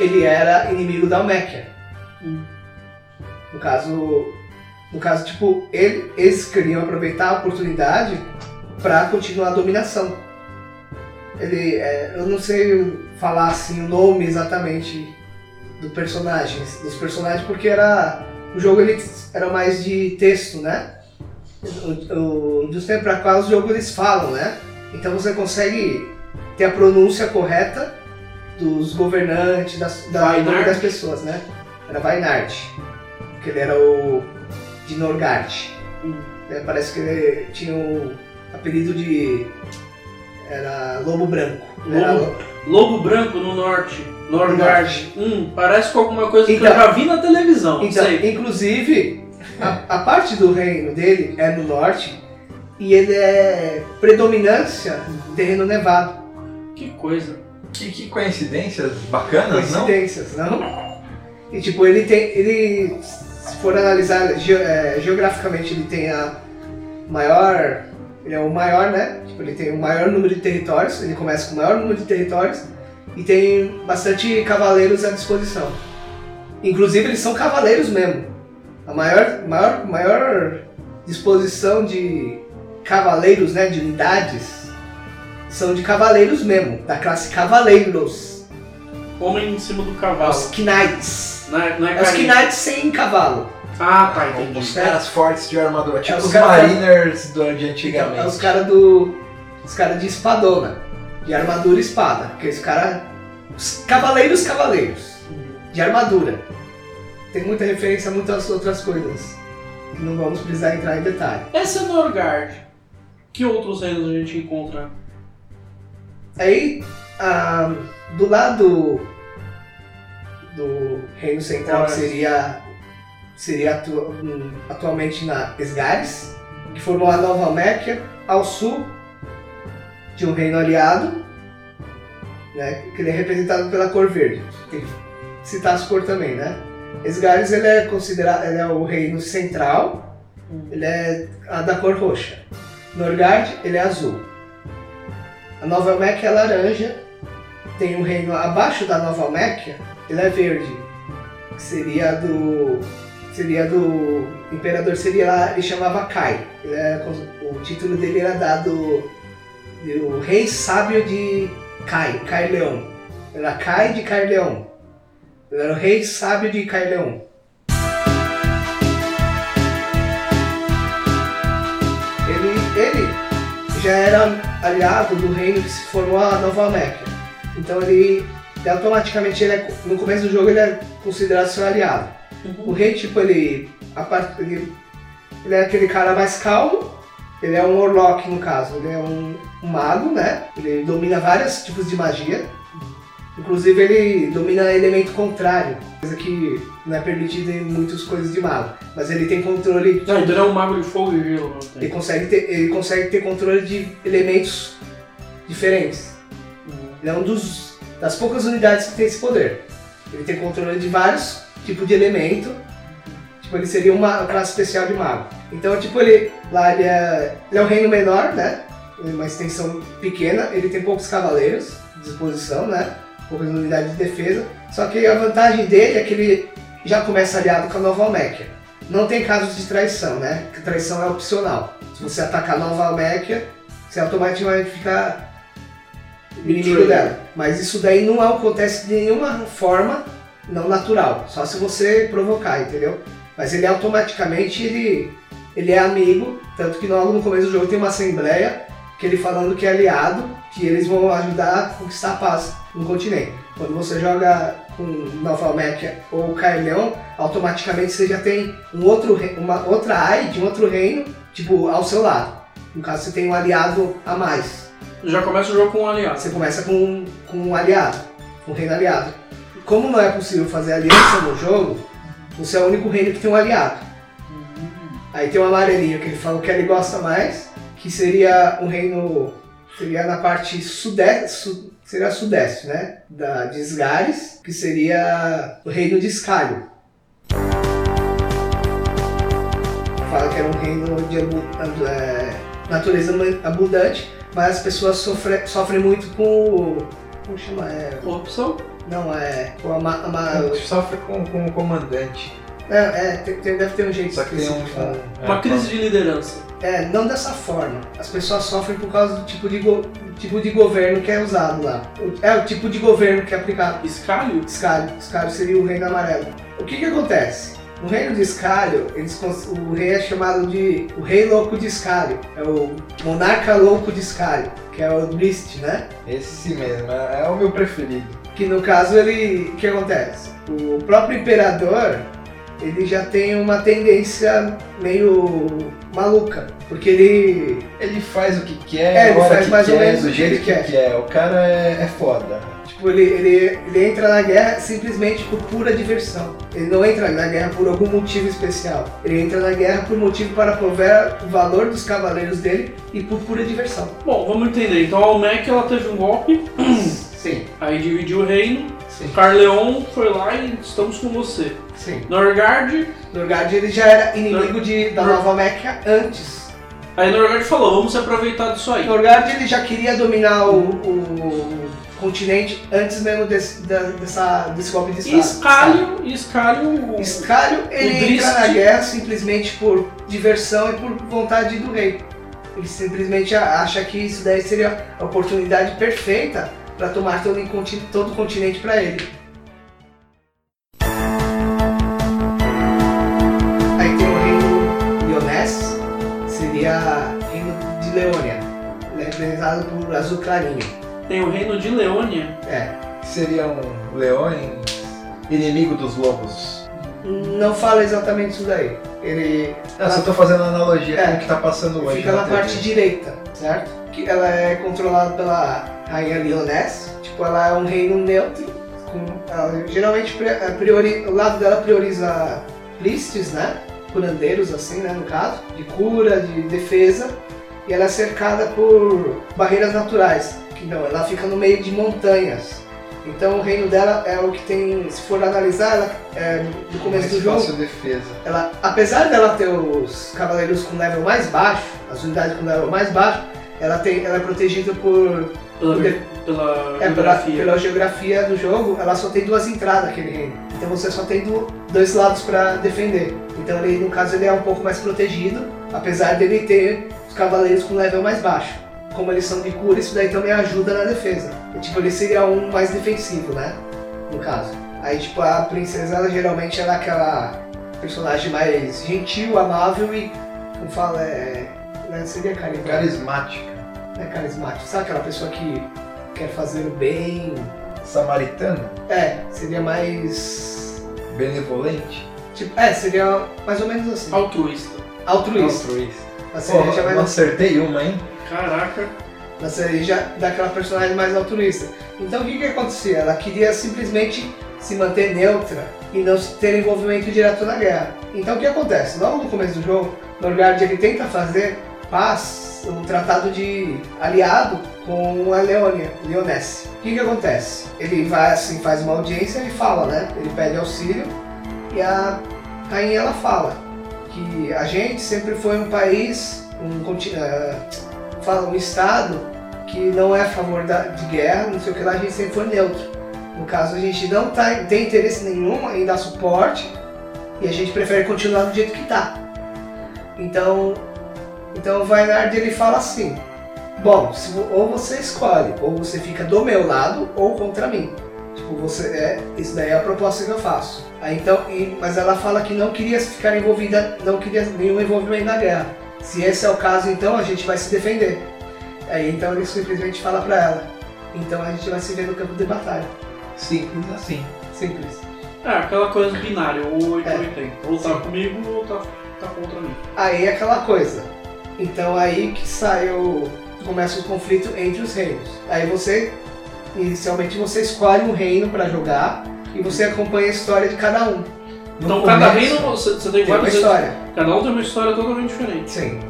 ele era inimigo da Almequia. No caso, no caso, tipo, ele, eles queriam aproveitar a oportunidade para continuar a dominação. Ele, é, eu não sei falar assim o nome exatamente do personagem, dos personagens, porque era o jogo ele era mais de texto, né? O, o, dos tempos para cá os jogos eles falam, né? Então você consegue ter a pronúncia correta dos governantes, das, da, das pessoas, né? Era Vainard, que ele era o de Norgard. Hum. É, parece que ele tinha o apelido de. Era Lobo Branco. Lobo, era... Lobo Branco no norte. Norgard. Hum, parece com alguma coisa então, que eu então, já vi na televisão. Então, sei. inclusive, a, a parte do reino dele é no norte e ele é predominância terreno nevado. Que coisa. Que, que coincidências bacanas, coincidências, não? não? E tipo, ele tem. Ele se for analisar ge é, geograficamente, ele tem a maior. Ele é o maior, né? Tipo, ele tem o maior número de territórios, ele começa com o maior número de territórios e tem bastante cavaleiros à disposição. Inclusive, eles são cavaleiros mesmo. A maior, maior, maior disposição de cavaleiros, né? De unidades são de cavaleiros mesmo, da classe cavaleiros. Homem em cima do cavalo. Os knights. Não é, não é, é os Knights sem cavalo. Ah, tá, entendi. Os caras fortes de armadura, tipo é os, os Mariners do, de antigamente. Então, é os caras do. Os caras de espadona. De armadura e espada. Aqueles caras. Os cavaleiros cavaleiros. De armadura. Tem muita referência a muitas outras coisas. Que não vamos precisar entrar em detalhe. Essa é Norgard. Que outros reinos a gente encontra? Aí, ah, do lado do Reino Central, que seria, seria atu, um, atualmente na Esgares, que formou a Nova Méquia, ao sul de um reino aliado, né, que ele é representado pela cor verde. Tem que citar as cores também, né? Esgares ele é considerado ele é o reino central, ele é a da cor roxa. Norgard ele é azul. A Nova Alméquia é laranja. Tem um reino abaixo da Nova Alméquia, ele é verde. Que seria do. Seria do. Imperador seria ele chamava Kai. Ele é, o título dele era dado. O rei sábio de Kai, Kai Leão. Era Kai de Kai Leão. Ele era o rei sábio de Caileon. Ele, ele já era aliado do reino que se formou a Nova Alméquia. Então ele automaticamente, ele é- no começo do jogo, ele é considerado seu aliado. O rei, tipo, ele, ele, ele é aquele cara mais calmo, ele é um Orlock no caso, ele é um, um mago, né? Ele domina vários tipos de magia. Inclusive ele domina elemento contrário, coisa que não é permitida em muitas coisas de mago. Mas ele tem controle Não, então ele é um mago de fogo e gelo ele consegue ter, ele consegue ter controle de elementos diferentes. Ele é um dos das poucas unidades que tem esse poder. Ele tem controle de vários tipos de elemento. Tipo, ele seria uma classe especial de mago. Então, tipo, ele lá ele é, ele é um reino menor, né? É Uma extensão pequena. Ele tem poucos cavaleiros de disposição, né? Poucas unidades de defesa. Só que a vantagem dele é que ele já começa aliado com a Nova Alméquia. Não tem casos de traição, né? Que traição é opcional. Se você atacar a Nova Alméquia, você automaticamente fica inimigo dela. Mas isso daí não acontece de nenhuma forma não natural. Só se você provocar, entendeu? Mas ele automaticamente ele, ele é amigo, tanto que logo no começo do jogo tem uma assembleia que ele falando que é aliado, que eles vão ajudar a conquistar a paz no continente. Quando você joga com Nova Alméquia ou Caerleon, automaticamente você já tem um outro, uma outra AI de um outro reino, tipo, ao seu lado. No caso, você tem um aliado a mais. Já começa o jogo com um aliado. Você começa com, com um aliado, um reino aliado. Como não é possível fazer aliança no jogo, você é o único reino que tem um aliado. Aí tem um amarelinho que ele falou que ele gosta mais, que seria um reino. Seria na parte sudeste. su- seria sudeste, né? Da, de Sgares, que seria o reino de Escalho. Fala que era um reino de é, natureza abundante, mas as pessoas sofre, sofrem muito com. o- Como chama? É, Corrupção? Não, é. Com a, ma- a ma- Sofre com, com o comandante. é, é, tem- tem- deve ter um jeito Só que tem um. específico de falar. é, Uma crise de liderança. É, não dessa forma. As pessoas sofrem por causa do tipo de, go- tipo de governo que é usado lá. O- É o tipo de governo que é aplicado. Escalho? Escalho. Escalho seria o reino amarelo. O que que acontece? No reino de Escalho, eles, o rei é chamado de o rei louco de Escalho. É o monarca louco de Escalho, que é o Drist, né? Esse mesmo, é, é o meu preferido. Que no caso ele. O que acontece? O próprio imperador ele já tem uma tendência meio maluca. Porque ele. Ele faz o que quer, É, ele faz que mais ou quer, menos do o que jeito ele que quer. quer. O cara é, é foda. Tipo, ele, ele, ele entra na guerra simplesmente por pura diversão. Ele não entra na guerra por algum motivo especial. Ele entra na guerra por motivo para prover o valor dos cavaleiros dele e por pura diversão. Bom, vamos entender. Então a Almec ela teve um golpe, [clears throat] Sim, aí dividiu o reino. sim, Carleon foi lá e estamos com você. sim. Norgard, Norgard ele já era inimigo de, da Nor- Nova Meca antes. aí Norgard falou, vamos se aproveitar disso aí. Norgard ele já queria dominar o, o continente antes mesmo desse, da- dessa, desse golpe de estado. Escalho, e Escalho, Escalho, ele O entra na guerra simplesmente por diversão e por vontade do rei. Ele simplesmente acha que isso daí seria a oportunidade perfeita para tomar todo, todo o continente para ele. Aí tem o reino Lionés, seria reino de Leônia, ele é representado por Azul Clarinho. tem o reino de Leônia. É, Seriam leões, inimigo dos lobos. não fala exatamente isso daí. Ele Eu só tô fazendo analogia É. com o que tá passando hoje. Fica na TV. parte direita, certo? Que ela é controlada pela rainha Lioness. Tipo, ela é um reino neutro. Com, ela, geralmente, priori, o lado dela prioriza plistes, né? Curandeiros, assim, né? No caso. De cura, de defesa. E ela é cercada por barreiras naturais. Que não, ela fica no meio de montanhas. Então o reino dela é o que tem, se for analisar, ela, é, no começo do jogo, defesa. ela, apesar dela ter os cavaleiros com level mais baixo, as unidades com level mais baixo, ela, tem, ela é protegida por. Pela, por de- pela é, geografia. pela geografia do jogo, ela só tem duas entradas aquele reino. Então você só tem do- dois lados para defender. Então ele, no caso, ele é um pouco mais protegido, apesar dele ter os cavaleiros com level mais baixo. Como eles são de cura, isso daí também ajuda na defesa. E, tipo, ele seria um mais defensivo, né? No caso. Aí, tipo, a princesa, ela geralmente ela é aquela personagem mais gentil, amável e, como fala, é... Não seria carismática. Carismática. É carismática. Sabe aquela pessoa que quer fazer o bem? Samaritana. É, seria mais... Benevolente. Tipo, é, seria mais ou menos assim. Altruísta. Altruísta. Altruísta. Eu mais não acertei uma, hein? Caraca. na cereja daquela personagem mais altruísta. Então o que, que acontecia? Ela queria simplesmente se manter neutra e não ter envolvimento direto na guerra. Então o que acontece? Logo no começo do jogo, Norgard ele tenta fazer paz, um tratado de aliado com a Leônia, Leonesse. O que, que acontece? Ele vai assim, faz uma audiência e fala, né? Ele pede auxílio e a rainha ela fala que a gente sempre foi um país, um continente, fala um estado que não é a favor da, de guerra, não sei o que lá, a gente sempre foi neutro. No caso, a gente não tá, tem interesse nenhum em dar suporte e a gente prefere continuar do jeito que está. Então, então o Vainard ele fala assim: Bom, se, ou você escolhe, ou você fica do meu lado ou contra mim. Tipo, você é, isso daí é a proposta que eu faço. Aí, então, e- mas ela fala que não queria ficar envolvida, não queria nenhum envolvimento na guerra. Se esse é o caso, então a gente vai se defender. Aí então ele simplesmente fala pra ela. Então a gente vai se ver no campo de batalha. Simples assim. Simples. É, aquela coisa binária, ou 8 É. ou 80. Ou tá Sim. comigo ou tá, tá contra mim. Aí é aquela coisa. Então aí que sai o. começa o conflito entre os reinos. Aí você. Inicialmente você escolhe um reino pra jogar e você acompanha a história de cada um. No então cada começo- reino você, você tem Tem uma vários. história. Cada um tem uma história totalmente diferente. Sim.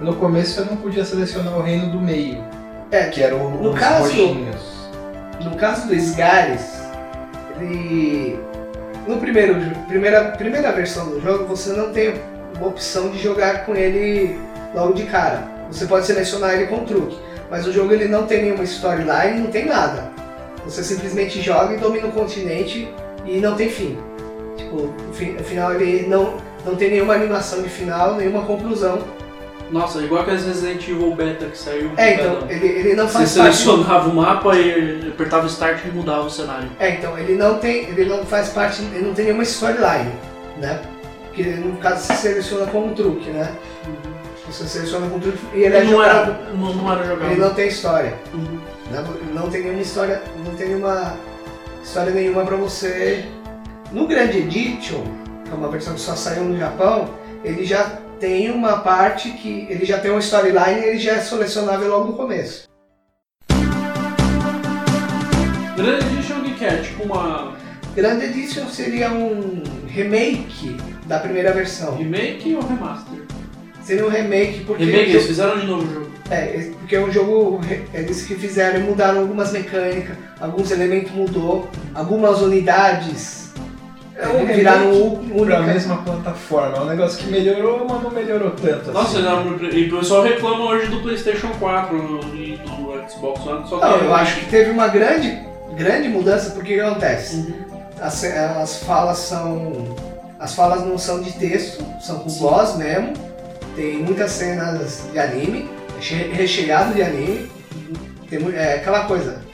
No começo eu não podia selecionar o reino do meio, É, que era o, No os caso- roxinhos. No caso do Sgares, ele. No primeiro, primeira, primeira versão do jogo, você não tem uma opção de jogar com ele logo de cara. Você pode selecionar ele com truque, mas o jogo ele não tem nenhuma storyline, não tem nada. Você simplesmente joga e domina o continente e não tem fim. Tipo, o fi- o final ele não, não tem nenhuma animação de final, nenhuma conclusão. Nossa, igual aqueles Resident Evil Beta que saiu. É, então, ele, ele não Você faz parte. selecionava o mapa e apertava start e mudava o cenário. É, então ele não tem, ele não faz parte, ele não tem nenhuma storyline, né? Porque no caso você seleciona com um truque, né? Você seleciona com um truque e ele é não jogado. era, não, não era jogável. Ele não tem história, Uhum. né? Não tem nenhuma história, não tem nenhuma história nenhuma pra você. No Grand Edition, que é uma versão que só saiu no Japão, ele já tem uma parte que ele já tem uma storyline e ele já é selecionável logo no começo. Grand Edition o que é? Tipo uma Grand Edition seria um remake da primeira versão. remake ou remaster? Seria um remake porque Remake, eles fizeram de novo o jogo. é, porque o jogo eles que fizeram mudaram algumas mecânicas, alguns elementos mudou, algumas unidades É um eh, viraram única. mesma plataforma. É um negócio que melhorou, mas não melhorou tanto. Nossa, assim. e o pessoal reclama hoje do PlayStation 4 e do Xbox One, só que Não, eu acho que teve uma grande grande mudança porque o que acontece? Uhum. As, as falas são as falas não são de texto, são com Sim. voz mesmo. Tem muitas cenas de anime, che- recheado de anime. Tem, é aquela coisa.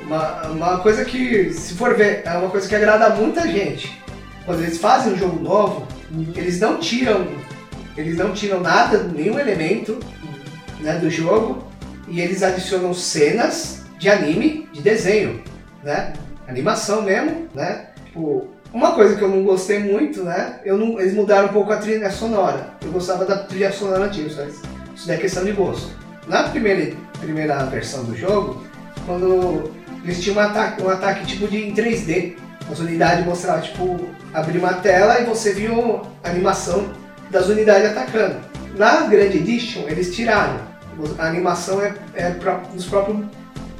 Uma, uma coisa que, se for ver, é uma coisa que agrada muita gente. Quando eles fazem um jogo novo, eles não tiram. Eles não tiram nada, nenhum elemento né, do jogo. E eles adicionam cenas de anime, de desenho, né? Animação mesmo, né? Tipo, uma coisa que eu não gostei muito, né? Eu não, eles mudaram um pouco a trilha sonora. Eu gostava da trilha sonora antiga, só isso daí é questão de gosto. Na primeira, primeira versão do jogo, quando eles tinham um ataque, um ataque tipo de em 3D. As unidades mostravam, tipo, abrir uma tela e você viu a animação das unidades atacando. Na Grand Edition, eles tiraram. A animação é, é dos próprios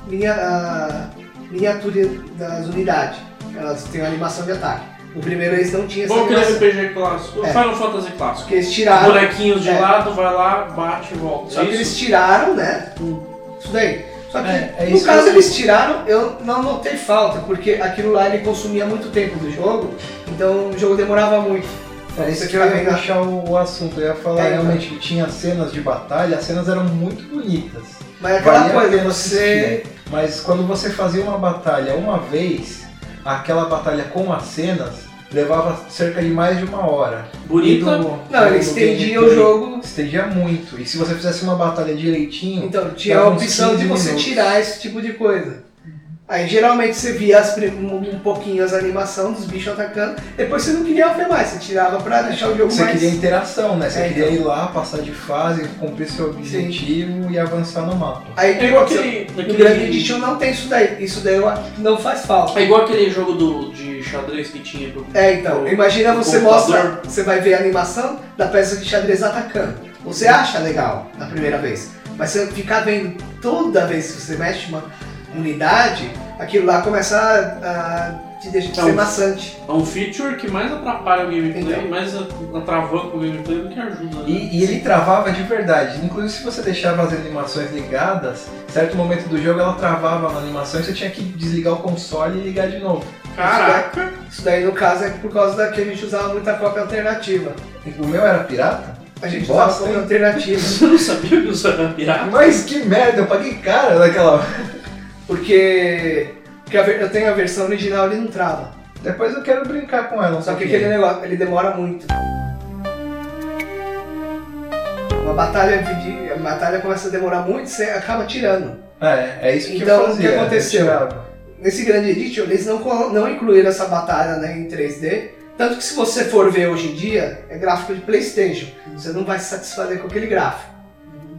minia, a miniatura das unidades. Elas têm uma animação de ataque. No primeiro eles não tinham essa Bom aquele animação. RPG clássico, É. Final Fantasy clássico. Porque eles tiraram. Bonequinhos de É. lado, vai lá, bate e volta. Só É que isso? eles tiraram, né? Hum. Isso daí. Só que É, é no caso eles tiraram, eu não notei falta, porque aquilo lá ele consumia muito tempo do jogo, então o jogo demorava muito. É isso que eu ia puxar o, o assunto. Eu ia falar É, então. realmente que tinha cenas de batalha, as cenas eram muito bonitas. Mas é aquela Valia coisa, você. assistir. Mas quando você fazia uma batalha uma vez, aquela batalha com as cenas levava cerca de mais de uma hora. Bonita. No- Não, ele estendia o jogo. Estendia muito. E se você fizesse uma batalha direitinho, Então, tinha a opção de 15 você minutos. tirar esse tipo de coisa. Aí geralmente você via as prim- um, pouquinho as animações dos bichos atacando, depois você não queria ver mais, você tirava pra deixar o jogo você mais. queria interação, né? Você É, queria então. ir lá, passar de fase, cumprir seu objetivo e avançar no mapa. Aí É igual aquele. No aquele- Grand Edition não tem isso daí. Isso daí eu acho que não faz falta. É igual aquele jogo do, de xadrez que tinha pro. É, então, pro- imagina pro você computador. mostra, você vai ver a animação da peça de xadrez atacando. Você acha legal na primeira vez, mas você ficar vendo toda vez que você mexe uma unidade, aquilo lá começa a, a te deixar Então, ser maçante. É um feature que mais atrapalha o gameplay, Então. mais atravanca o gameplay do que ajuda. né? E, e ele travava de verdade. Inclusive, se você deixava as animações ligadas, certo momento do jogo ela travava na animação e você tinha que desligar o console e ligar de novo. Caraca! Isso daí no caso é por causa da que a gente usava muita cópia alternativa. O meu era pirata? A gente Bosta, usava cópia alternativa. [laughs] Você não sabia que isso era pirata? Mas que merda, eu paguei cara naquela. Porque, porque eu tenho a versão original ele não trava. Depois eu quero brincar com ela. Só que aquele negócio, ele demora muito. Uma batalha, de- a batalha começa a demorar muito, você acaba tirando. É, é isso que Então, eu o que fazia. eu aconteceu? Nesse grande edition, eles não, não incluíram essa batalha né, em 3D. Tanto que se você for ver hoje em dia, é gráfico de Playstation. Você não vai se satisfazer com aquele gráfico.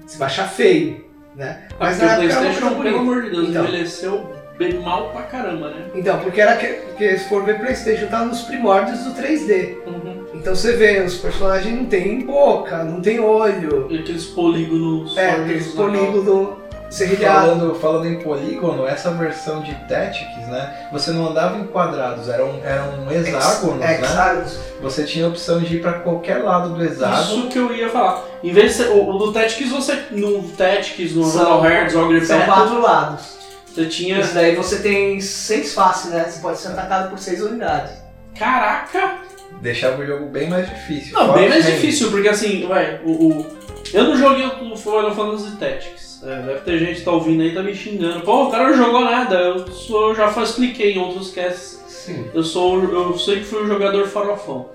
Você vai achar feio, né? Mas Porque na o época era uma Playstation, pelo amor de Deus, Então. envelheceu bem mal pra caramba, né? Então, porque era que, porque se for ver Playstation, tá nos primórdios do 3D. Uhum. Então você vê, os personagens não tem boca, não tem olho. E aqueles polígonos. É, aqueles na polígono serrilhado. Falando, falando em polígono, essa versão de Tactics, né? Você não andava em quadrados, eram, eram hexágonos, É, né? hexágonos. Você tinha a opção de ir pra qualquer lado do hexágono. Isso que eu ia falar. Em vez de ser, o, o do Tactics, você. No Tactics, no São- Hearts, Ogre São quatro lados. você tinha. Isso daí você tem seis faces, né? Você pode ser atacado por seis unidades. Caraca! Deixava o jogo bem mais difícil. Não, Fora bem os mais difícil, porque assim, vai, o, o- eu não joguei o Final Fantasy Tactics. É, deve ter gente que tá ouvindo aí e tá me xingando. Pô, o cara não jogou nada. Eu sou, eu já fa- expliquei em outros casts. Sim. Eu sou, eu sempre fui um jogador farofão.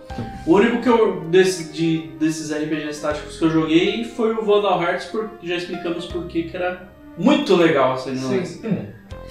O único que eu desse, de, desses RPGs táticos que eu joguei foi o Vandal Hearts, porque já explicamos por que era muito legal essa ignorância. Hum.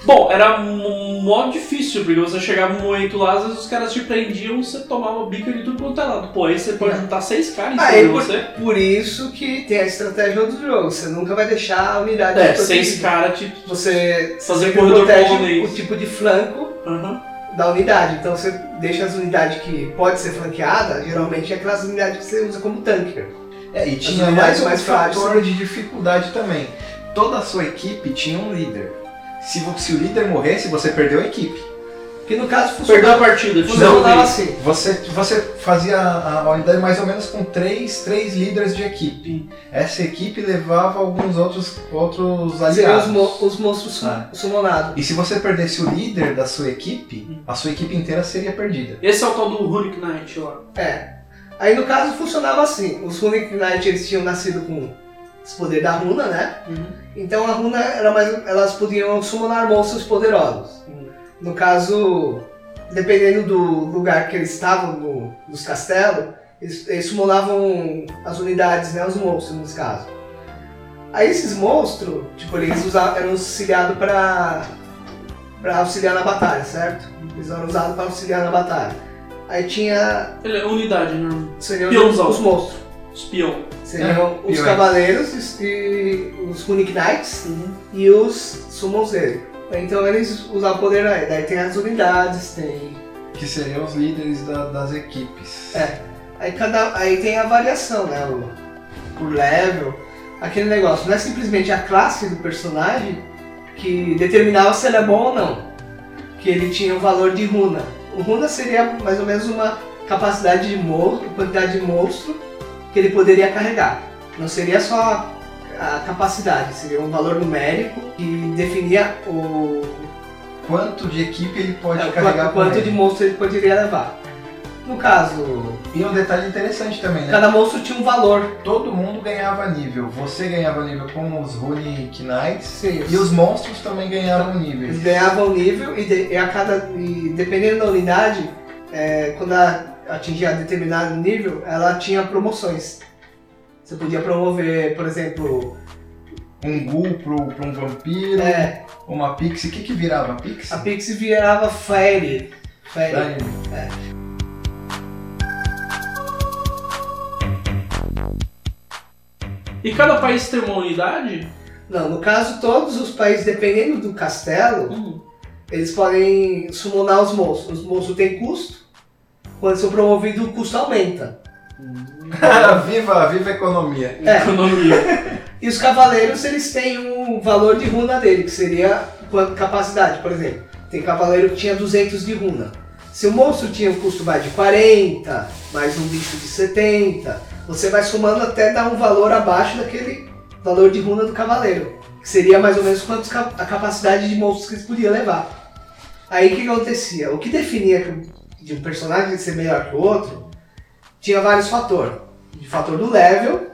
Bom, era um modo difícil, porque você chegava num momento lá, às vezes os caras te prendiam, você tomava bica de tudo quanto é lado. Pô, aí você pode juntar seis caras em Ah, cima e de por, você. por isso que tem a estratégia do jogo. Você nunca vai deixar a unidade É, seis caras te. Você Fazer corredor protege o tipo de flanco Aham. Da unidade. Então você deixa as unidades que pode ser flanqueada, geralmente é aquelas unidades que você usa como tanker. É, e tinha unidades mais um mais frágeis fator de dificuldade também. Toda a sua equipe tinha um líder. Se, se o líder morresse, você perdeu a equipe. Que no caso Perdeu a funcionava, partida, te funcionava assim. Você, você fazia a, a unidade mais ou menos com três, três líderes de equipe. Essa equipe levava alguns outros, outros Seriam os, aliados. mo- os monstros Ah. summonados. E se você perdesse o líder da sua equipe, a sua equipe inteira seria perdida. Esse é o tal do Runic Knight lá. É. Aí no caso funcionava assim. Os Runic Knight eles tinham nascido com esse poder da runa, né? Então a runa era mais. Elas podiam summonar monstros poderosos. No caso, dependendo do lugar que eles estavam no, nos castelos, eles, eles summonavam as unidades, né? Os monstros nesse caso. Aí esses monstros, tipo, eles usavam, eram auxiliados para para auxiliar na batalha, certo? Eles eram usados para auxiliar na batalha. Aí tinha Ele é unidade, né? seriam Peãozão. os monstros. Espião. Seriam É, os cavaleiros e, e os Runic Knights e os Summons dele. Então eles usavam o poder aí. Daí tem as unidades, tem. Que seriam os líderes da- das equipes. É. Aí, cada, aí tem a variação, né? O, o level, aquele negócio. Não é simplesmente a classe do personagem que determinava se ele é bom ou não. Que ele tinha um valor de runa. O runa seria mais ou menos uma capacidade de monstro, quantidade de monstro que ele poderia carregar. Não seria só a, capacidade, seria um valor numérico que definia o, Quanto de equipe ele pode é, carregar quanto, com de ele. monstro ele poderia levar. No caso, E um detalhe interessante também, né? cada monstro tinha um valor. Todo mundo ganhava nível. Você ganhava nível com os Runic Knights. Sim. E os monstros também ganhavam Eles níveis. ganhavam nível e, de- e a cada. E dependendo da unidade, é, quando ela atingia determinado nível, ela tinha promoções. Você podia promover, por exemplo, Um Ghoul pro, pro um vampiro, é, uma Pixie. O que que virava? Pixie? a Pixie virava Fairy. Fairy. Daí, E cada país tem uma unidade? Não, no caso, todos os países, dependendo do castelo, Hum. eles podem summonar os monstros. Os monstros têm custo. Quando são promovidos, o custo aumenta. [laughs] viva, viva a economia. É. Economia. E os cavaleiros, eles têm um valor de runa dele, que seria quanto capacidade. Por exemplo, tem cavaleiro que tinha 200 de runa. Se o monstro tinha um custo vai de 40, mais um bicho de 70, você vai somando até dar um valor abaixo daquele valor de runa do cavaleiro. Que seria mais ou menos quanto a capacidade de monstros que eles podiam levar. Aí o que, que acontecia? O que definia de um personagem ser melhor que o outro, tinha vários fatores. O fator do level,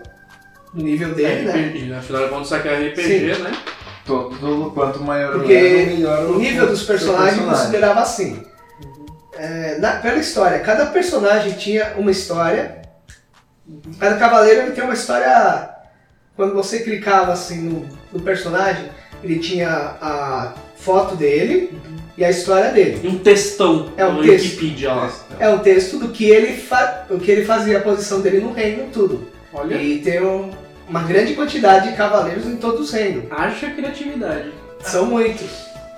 do nível dele, né? RPG, né? Afinal de contas, isso aqui é RPG, né? Todo, quanto maior Porque o level, melhor O nível dos personagens considerava assim. É, na- pela história, cada personagem tinha uma história. Cada cavaleiro ele tem uma história. Quando você clicava assim no, no personagem, ele tinha a foto dele e a história dele. Um textão É um no texto. Wikipedia lá. É um texto do que ele, fa- o que ele fazia, a posição dele no reino, tudo. Olha, E tem um- uma grande quantidade de cavaleiros em todos os reinos. haja criatividade. São muitos.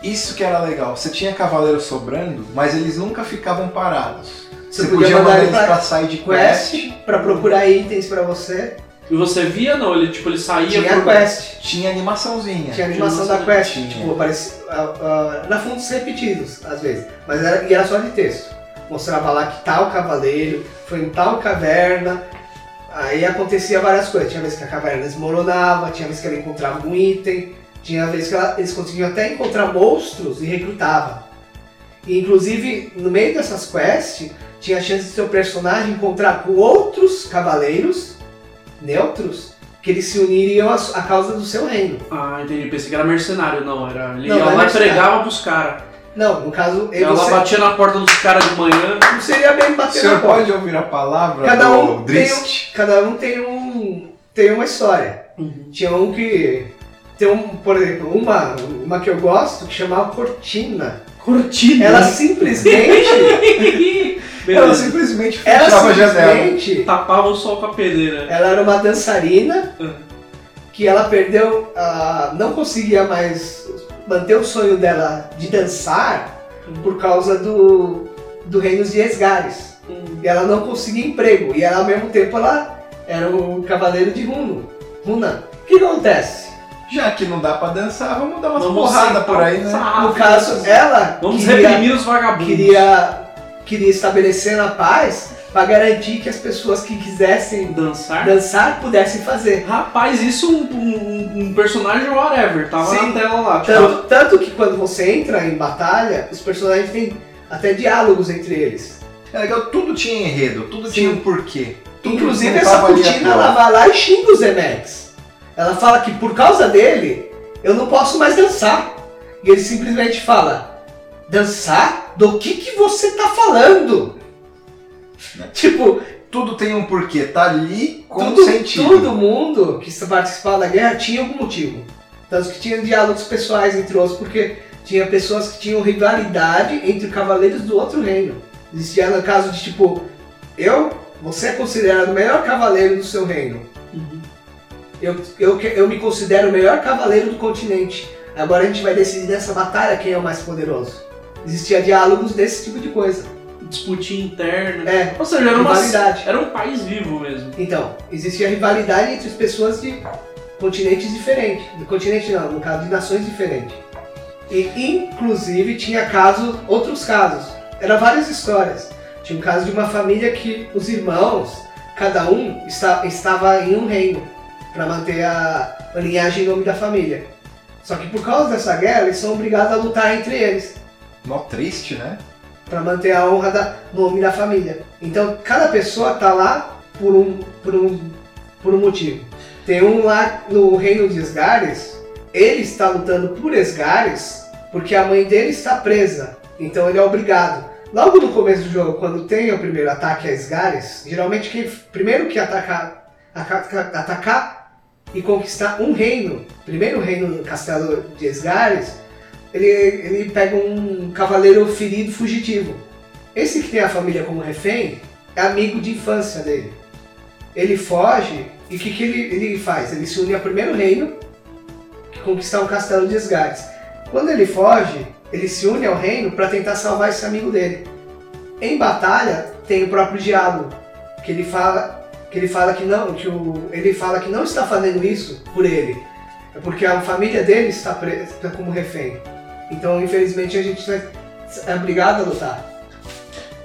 Isso que era legal. Você tinha cavaleiros sobrando, mas eles nunca ficavam parados. Você Você, podia podia mandar mandar ele eles pra pra side quest. Quest pra procurar itens pra você. E você via, não? Ele, tipo, ele saía Tinha por... quest. Tinha animaçãozinha. Tinha animação Tinha da quest, tinha. tipo, aparecia, ah, ah, na fundos repetidos, às vezes, mas era, e era só de texto. Mostrava lá que tal cavaleiro foi em tal caverna, aí acontecia várias coisas. Tinha vezes que a caverna desmoronava, tinha vezes que ela encontrava algum item, tinha vezes que ela- eles conseguiam até encontrar monstros e recrutavam. E, inclusive, no meio dessas quests, tinha a chance de seu personagem encontrar com outros cavaleiros neutros que eles se uniriam à causa do seu reino. Ah, entendi. Pensei que era mercenário, não. Era... Ele Não, ia é lá e pregava pros caras. Não, no caso, ele Ela você- batia na porta dos caras de manhã. não seria bem bater senhor na porta. pode ouvir a palavra Cada do um, tem, um- cada um tem um tem uma história. Tinha um que tem um, por exemplo, uma, uma que eu gosto que chamava Cortina. Cortina. Ela simplesmente [laughs] Ela Beleza. simplesmente ela fechava a janela. simplesmente Tapava o sol com a peneira. ela era uma dançarina Uhum. que ela perdeu, ah, não conseguia mais manter o sonho dela de dançar por causa do do reino de Esgares. Hum. E ela não conseguia emprego. E ela, ao mesmo tempo ela era um cavaleiro de Runo. Runa. O que acontece? Já que não dá pra dançar, vamos dar umas Vamos porradas por aí, né? no caso, ela Vamos queria, reprimir os vagabundos. queria, queria estabelecer a paz para garantir que as pessoas que quisessem Dançar? dançar pudessem fazer. Rapaz, isso um, um, um personagem whatever. Tava Sim. na tela lá. Tipo, Tanto, tanto que quando você entra em batalha, os personagens têm até diálogos entre eles. É legal, tudo tinha enredo, tudo Sim. tinha um porquê. Tudo Inclusive essa Putina, ela vai lá e xinga os Zemex. Ela fala que por causa dele, eu não posso mais dançar. E ele simplesmente fala, dançar? Do que que você tá falando? Tipo, Tudo tem um porquê, tá ali com tudo, sentido. todo mundo que participava da guerra tinha algum motivo. Tanto que tinha diálogos pessoais entre outros, porque tinha pessoas que tinham rivalidade entre cavaleiros do outro reino. Existia no caso de tipo, eu, você é considerado o melhor cavaleiro do seu reino. Uhum. Eu, eu, eu me considero o melhor cavaleiro do continente. Agora a gente vai decidir nessa batalha quem é o mais poderoso. Existia diálogos desse tipo de coisa. disputinha interna. É, Ou seja, era, uma, era um país vivo mesmo. Então, existia rivalidade entre as pessoas de continentes diferentes. De continente não, no caso de nações diferentes. E inclusive tinha casos, outros casos. Eram várias histórias. Tinha um caso de uma família que os irmãos, cada um está, estava em um reino para manter a, a linhagem em nome da família. Só que por causa dessa guerra, eles são obrigados a lutar entre eles. Mó triste, né? para manter a honra da nome da família. Então cada pessoa tá lá por um por um por um motivo. Tem um lá no reino de Esgares, ele está lutando por Esgares porque a mãe dele está presa. Então ele é obrigado. Logo no começo do jogo, quando tem o primeiro ataque a Esgares, geralmente quem primeiro que atacar, atacar e conquistar um reino, primeiro reino do castelo de Esgares, ele, ele pega um cavaleiro ferido fugitivo. Esse que tem a família como refém é amigo de infância dele. Ele foge e o que, que ele, ele faz? Ele se une ao primeiro reino que conquistar o castelo de Esgares. Quando ele foge, ele se une ao reino para tentar salvar esse amigo dele. Em batalha tem o próprio diálogo que ele fala que ele fala que não, que o, ele fala que não está fazendo isso por ele, é porque a família dele está presa como refém. Então, infelizmente, a gente é obrigado a lutar.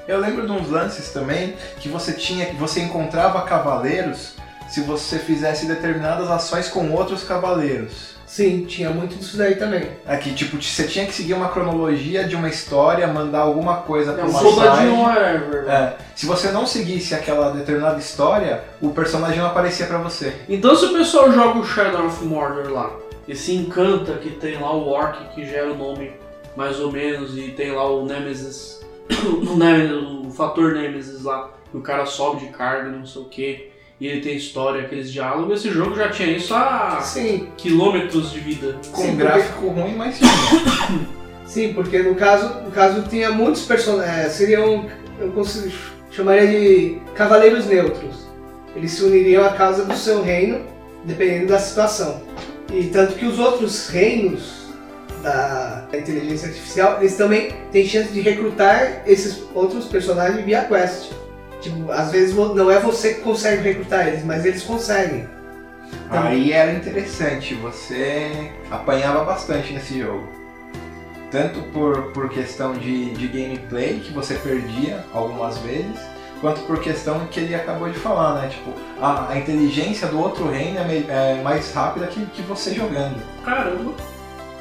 Eu lembro de uns lances também que você tinha, que você encontrava cavaleiros se você fizesse determinadas ações com outros cavaleiros. Sim, tinha muito disso daí também. Aqui, tipo, você tinha que seguir uma cronologia de uma história, mandar alguma coisa pra É um uma soldadinho side. whatever. É, se você não seguisse aquela determinada história, o personagem não aparecia pra você. Então se o pessoal joga o Shadow of Mordor lá e se encanta que tem lá o Orc que gera o nome mais ou menos e tem lá o Nemesis, [coughs] o, Nemesis, o fator Nemesis lá, que o cara sobe de carga, não sei o que, e ele tem história, aqueles diálogos, esse jogo já tinha isso há Sim, quilômetros de vida. Com Sim, gráfico ruim, mas tinha. [coughs] sim, porque no caso, no caso tinha muitos personagens. seriam. Eu consigo, chamaria de cavaleiros neutros. Eles se uniriam à causa do seu reino, dependendo da situação. E tanto que os outros reinos da inteligência artificial, eles também têm chance de recrutar esses outros personagens via quest. Tipo, às vezes não é você que consegue recrutar eles, mas eles conseguem. Aí era interessante, você apanhava bastante nesse jogo. Tanto por, por questão de, de gameplay, que você perdia algumas vezes, quanto por questão que ele acabou de falar, né? Tipo, a, a inteligência do outro reino é, me- é mais rápida que, que você jogando. Caramba.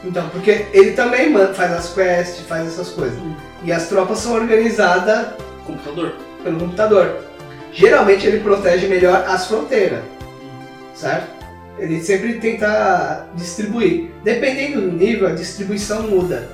Então, porque ele também man- faz as quests, faz essas coisas. E as tropas são organizadas Computador. pelo computador. Geralmente ele protege melhor as fronteiras, certo? Ele sempre tenta distribuir. Dependendo do nível, a distribuição muda.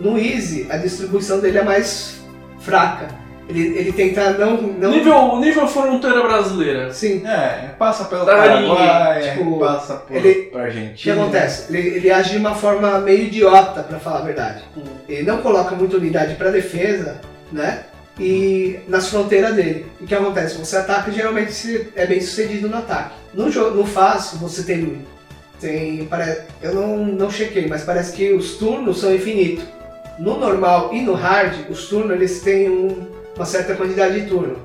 No Easy, a distribuição dele é mais fraca. Ele, ele tenta não. não... Nível, nível fronteira brasileira. Sim. É, passa pelo Tá, Paraguai, tipo, passa por, ele- pra O que Argentina. acontece? Ele, ele age de uma forma meio idiota, pra falar a verdade. Ele não coloca muita unidade para defesa, né? E nas fronteiras dele. E o que acontece? Você ataca geralmente se é bem sucedido no ataque. No jogo, no fácil, você tem. tem pare... Eu não, não chequei, mas parece que os turnos são infinitos. No normal e no hard, os turnos eles têm um- uma certa quantidade de turno.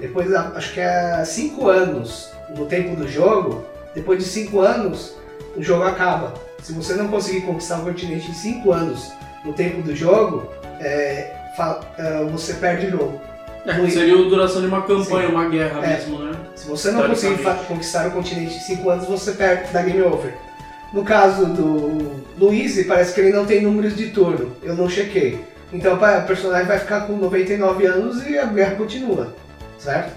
Depois, acho que é 5 anos no tempo do jogo, depois de 5 anos, o jogo acaba. Se você não conseguir conquistar o continente em 5 anos no tempo do jogo, é, é, você perde o jogo. É, seria a duração de uma campanha, Sim. uma guerra É. mesmo, né? Se você não conseguir conquistar o continente em 5 anos, você perde da game over. No caso do Luigi, parece que ele não tem números de turno. Eu não chequei. Então o personagem vai ficar com 99 anos e a guerra continua, certo?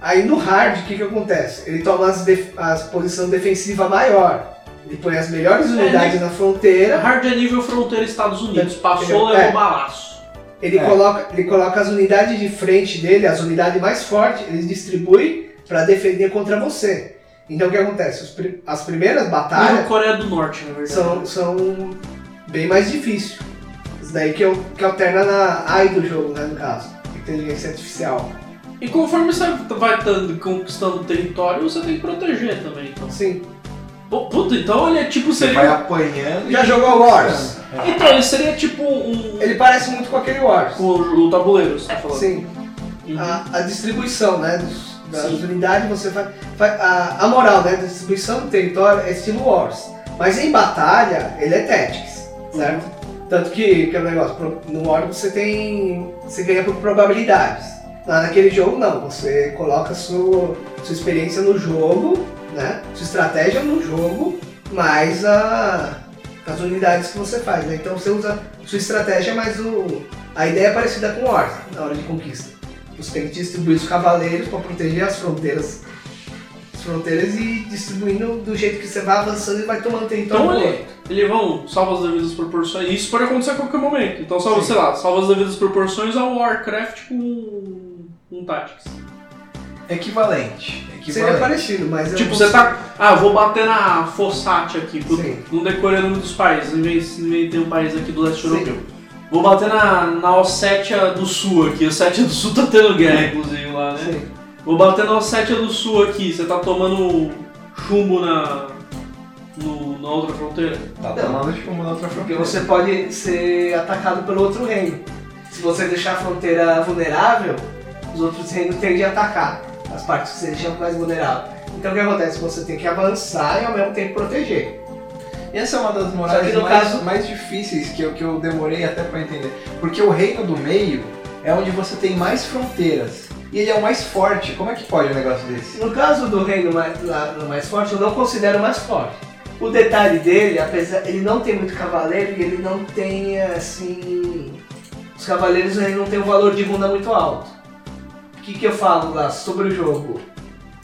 Aí no hard, o que, que acontece? Ele toma as, def as posição defensiva maior. Ele põe as melhores unidades na fronteira. Hard é nível fronteira Estados Unidos. É, Passou, é. levou balaço. Ele, É. coloca, ele coloca as unidades de frente dele, as unidades mais fortes, ele distribui para defender contra você. Então o que acontece? As primeiras Nível batalhas Coreia do Norte, na verdade. são, são bem mais difíceis. Daí que, eu, que alterna na AI do jogo, né, no caso. Inteligência artificial. E conforme você vai tando, conquistando território, você tem que proteger também. Então. Sim. Pô, Puta, então ele é tipo Você seria. vai apanhando. Já jogou Wars? É. Então, ele seria tipo um. Ele parece muito com aquele Wars. Com o, o tabuleiro, você tá falando. Sim. Uhum. A, a distribuição, né, dos- das Sim. unidades, você faz... faz- a, a moral, né, da distribuição do território é estilo Wars. Mas em batalha, ele é Tactics, certo? Tanto que, que um negócio, no War você tem... você ganha por probabilidades. Lá naquele jogo, não. Você coloca sua, sua experiência no jogo, né, sua estratégia no jogo, mais a, as unidades que você faz, né? Então você usa sua estratégia, mas o, a ideia é parecida com Wars na hora de conquista. Você tem que distribuir os cavaleiros para proteger as fronteiras as fronteiras e distribuindo do jeito que você vai avançando e vai tomando território. Então ele, ele vão, salva as devidas proporções. Isso pode acontecer a qualquer momento. Então, salva, sei lá, salva as devidas proporções ao Warcraft com um Tactics. Equivalente. Seria Equivalente. parecido, mas eu Tipo, você tá. Ah, eu vou bater na Fossat aqui, Sim. não decorei o nome dos países, inventei um país aqui do leste Sim. europeu. Vou bater na, na Ossétia do Sul aqui. A Ossétia do Sul tá tendo guerra, inclusive, lá, né? Sim. Vou bater na Ossétia do Sul aqui. Você tá tomando chumbo na. No, na outra fronteira? Tá Não. tomando tipo uma outra Porque fronteira. você pode ser atacado pelo outro reino. Se você deixar a fronteira vulnerável, os outros reinos tendem a atacar as partes que você deixa mais vulnerável. Então o que acontece? Você tem que avançar e ao mesmo tempo proteger. E essa é uma das morais mais, caso- mais difíceis que eu, que eu demorei até pra entender. Porque o reino do meio é onde você tem mais fronteiras. E ele é o mais forte. Como é que pode um negócio desse? No caso do reino mais, lá mais forte, eu não considero mais forte. O detalhe dele, apesar ele não tem muito cavaleiro e ele não tem assim. Os cavaleiros ele não tem um valor de runa muito alto. O que, que eu falo lá sobre o jogo?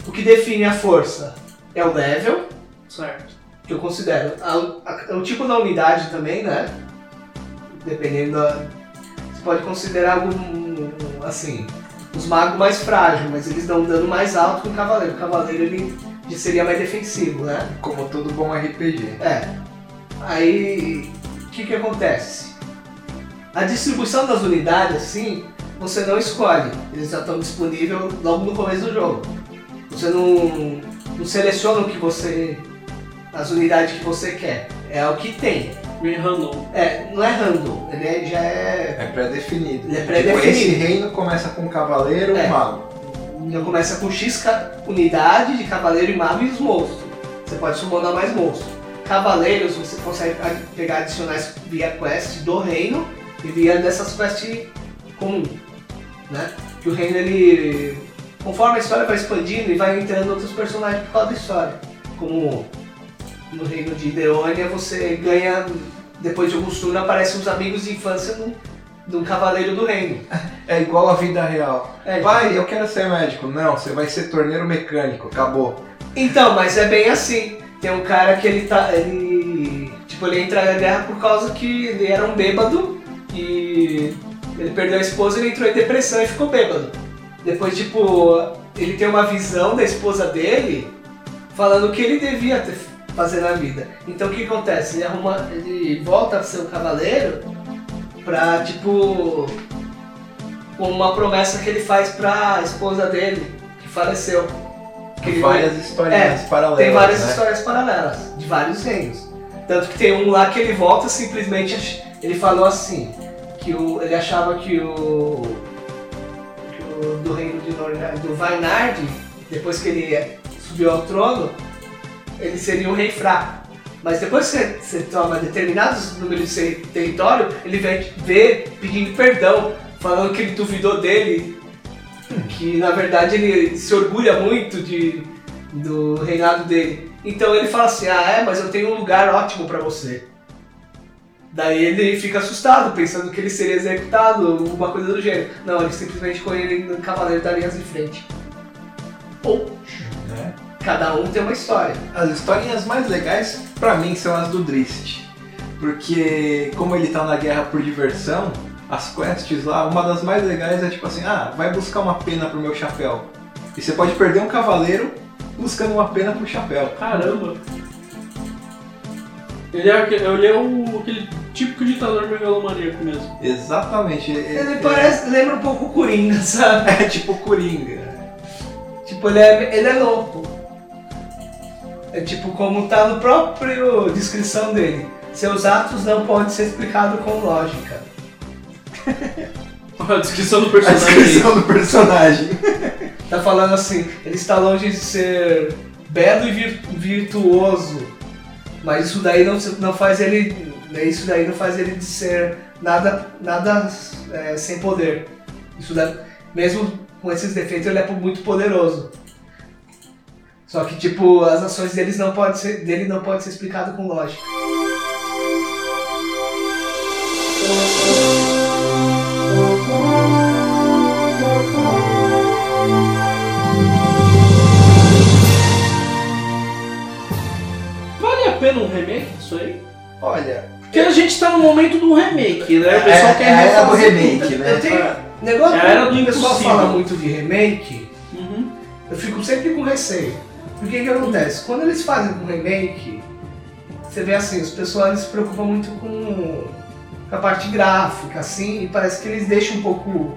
O que define a força é o level, Certo. que eu considero. A- a- o tipo da unidade também, né? Dependendo da. Pode considerar algum. assim. Os magos mais frágeis, mas eles dão um dano mais alto que o cavaleiro. O cavaleiro ele seria mais defensivo, né? Como todo bom RPG. É. Aí. O que que acontece? A distribuição das unidades, assim, você não escolhe. Eles já estão disponíveis logo no começo do jogo. Você não, não seleciona o que você. as unidades que você quer. É o que tem. Meio random. É, não é random, ele é- já é. É pré-definido. Ele é Tipo, pré-definido. esse reino começa com cavaleiro É. e mago. Já começa com X unidade de cavaleiro e mago e os monstros. Você pode summonar mais monstros. Cavaleiros você consegue pegar adicionais via quest do reino e via dessas quests comum. Né? Que o reino ele. Conforme a história vai expandindo e vai entrando outros personagens por causa da história. Como no reino de Ideônia você ganha. Depois de alguns turnos aparecem os amigos de infância do, do cavaleiro do reino. [laughs] É igual a vida real. É, Pai, eu quero ser médico. Não, você vai ser torneiro mecânico. Acabou. Então, mas é bem assim. Tem um cara que ele tá. Ele. Tipo, ele entra na guerra por causa que ele era um bêbado e ele perdeu a esposa ele entrou em depressão e ficou bêbado. Depois, tipo, ele tem uma visão da esposa dele falando que ele devia ter, fazer na vida. Então o que acontece? Ele arruma. Ele volta a ser um cavaleiro pra, tipo. Uma promessa que ele faz pra esposa dele, que faleceu. Que ele várias historinhas paralelas. tem várias né? histórias paralelas, de vários reinos. Tanto que tem um lá que ele volta simplesmente. Ele falou assim: que o, ele achava que o. que o do reino de Nornard, do Vainard, depois que ele subiu ao trono, ele seria um rei fraco. Mas depois que você, você toma determinados números de território, ele vem vê pedindo perdão, falando que ele duvidou dele, que na verdade ele se orgulha muito de, do reinado dele. Então ele fala assim: Ah, é, mas eu tenho um lugar ótimo pra você. Daí ele fica assustado, pensando que ele seria executado, alguma coisa do gênero. Não, ele simplesmente põe ele no cavaleiro da linha de frente. Ou Né? Cada um tem uma história. As historinhas mais legais, pra mim, são as do Drist. Porque, como ele tá na guerra por diversão, as quests lá, uma das mais legais é tipo assim: ah, vai buscar uma pena pro meu chapéu. E você pode perder um cavaleiro buscando uma pena pro chapéu. Caramba! Ele é, ele é o, aquele típico ditador megalomaníaco mesmo. Exatamente. é- Ele é- parece, lembra um pouco o Coringa, sabe? É tipo Coringa. Tipo, ele é, ele é louco. É tipo como tá no próprio descrição dele. Seus atos não podem ser explicados com lógica. [laughs] A descrição do A personagem. descrição do personagem. [laughs] Tá falando assim, ele está longe de ser belo e vir- virtuoso, mas isso daí não, não faz ele, né, isso daí não faz ele de ser nada, nada é, sem poder. Isso daí, mesmo com esses defeitos ele é muito poderoso. Só que tipo as ações deles não pode ser, dele não pode ser explicado com lógica. Vale a pena um remake disso aí? Olha, Porque a gente tá no momento do remake, né? O pessoal é, quer é a era do remake, tudo. né? Eu tenho. É. Negócio É a era do o pessoal fala muito de remake, Uhum. eu fico sempre com receio. Porque o que acontece? Quando eles fazem um remake, você vê assim, os pessoal se preocupam muito com, a parte gráfica, assim, e parece que eles deixam um pouco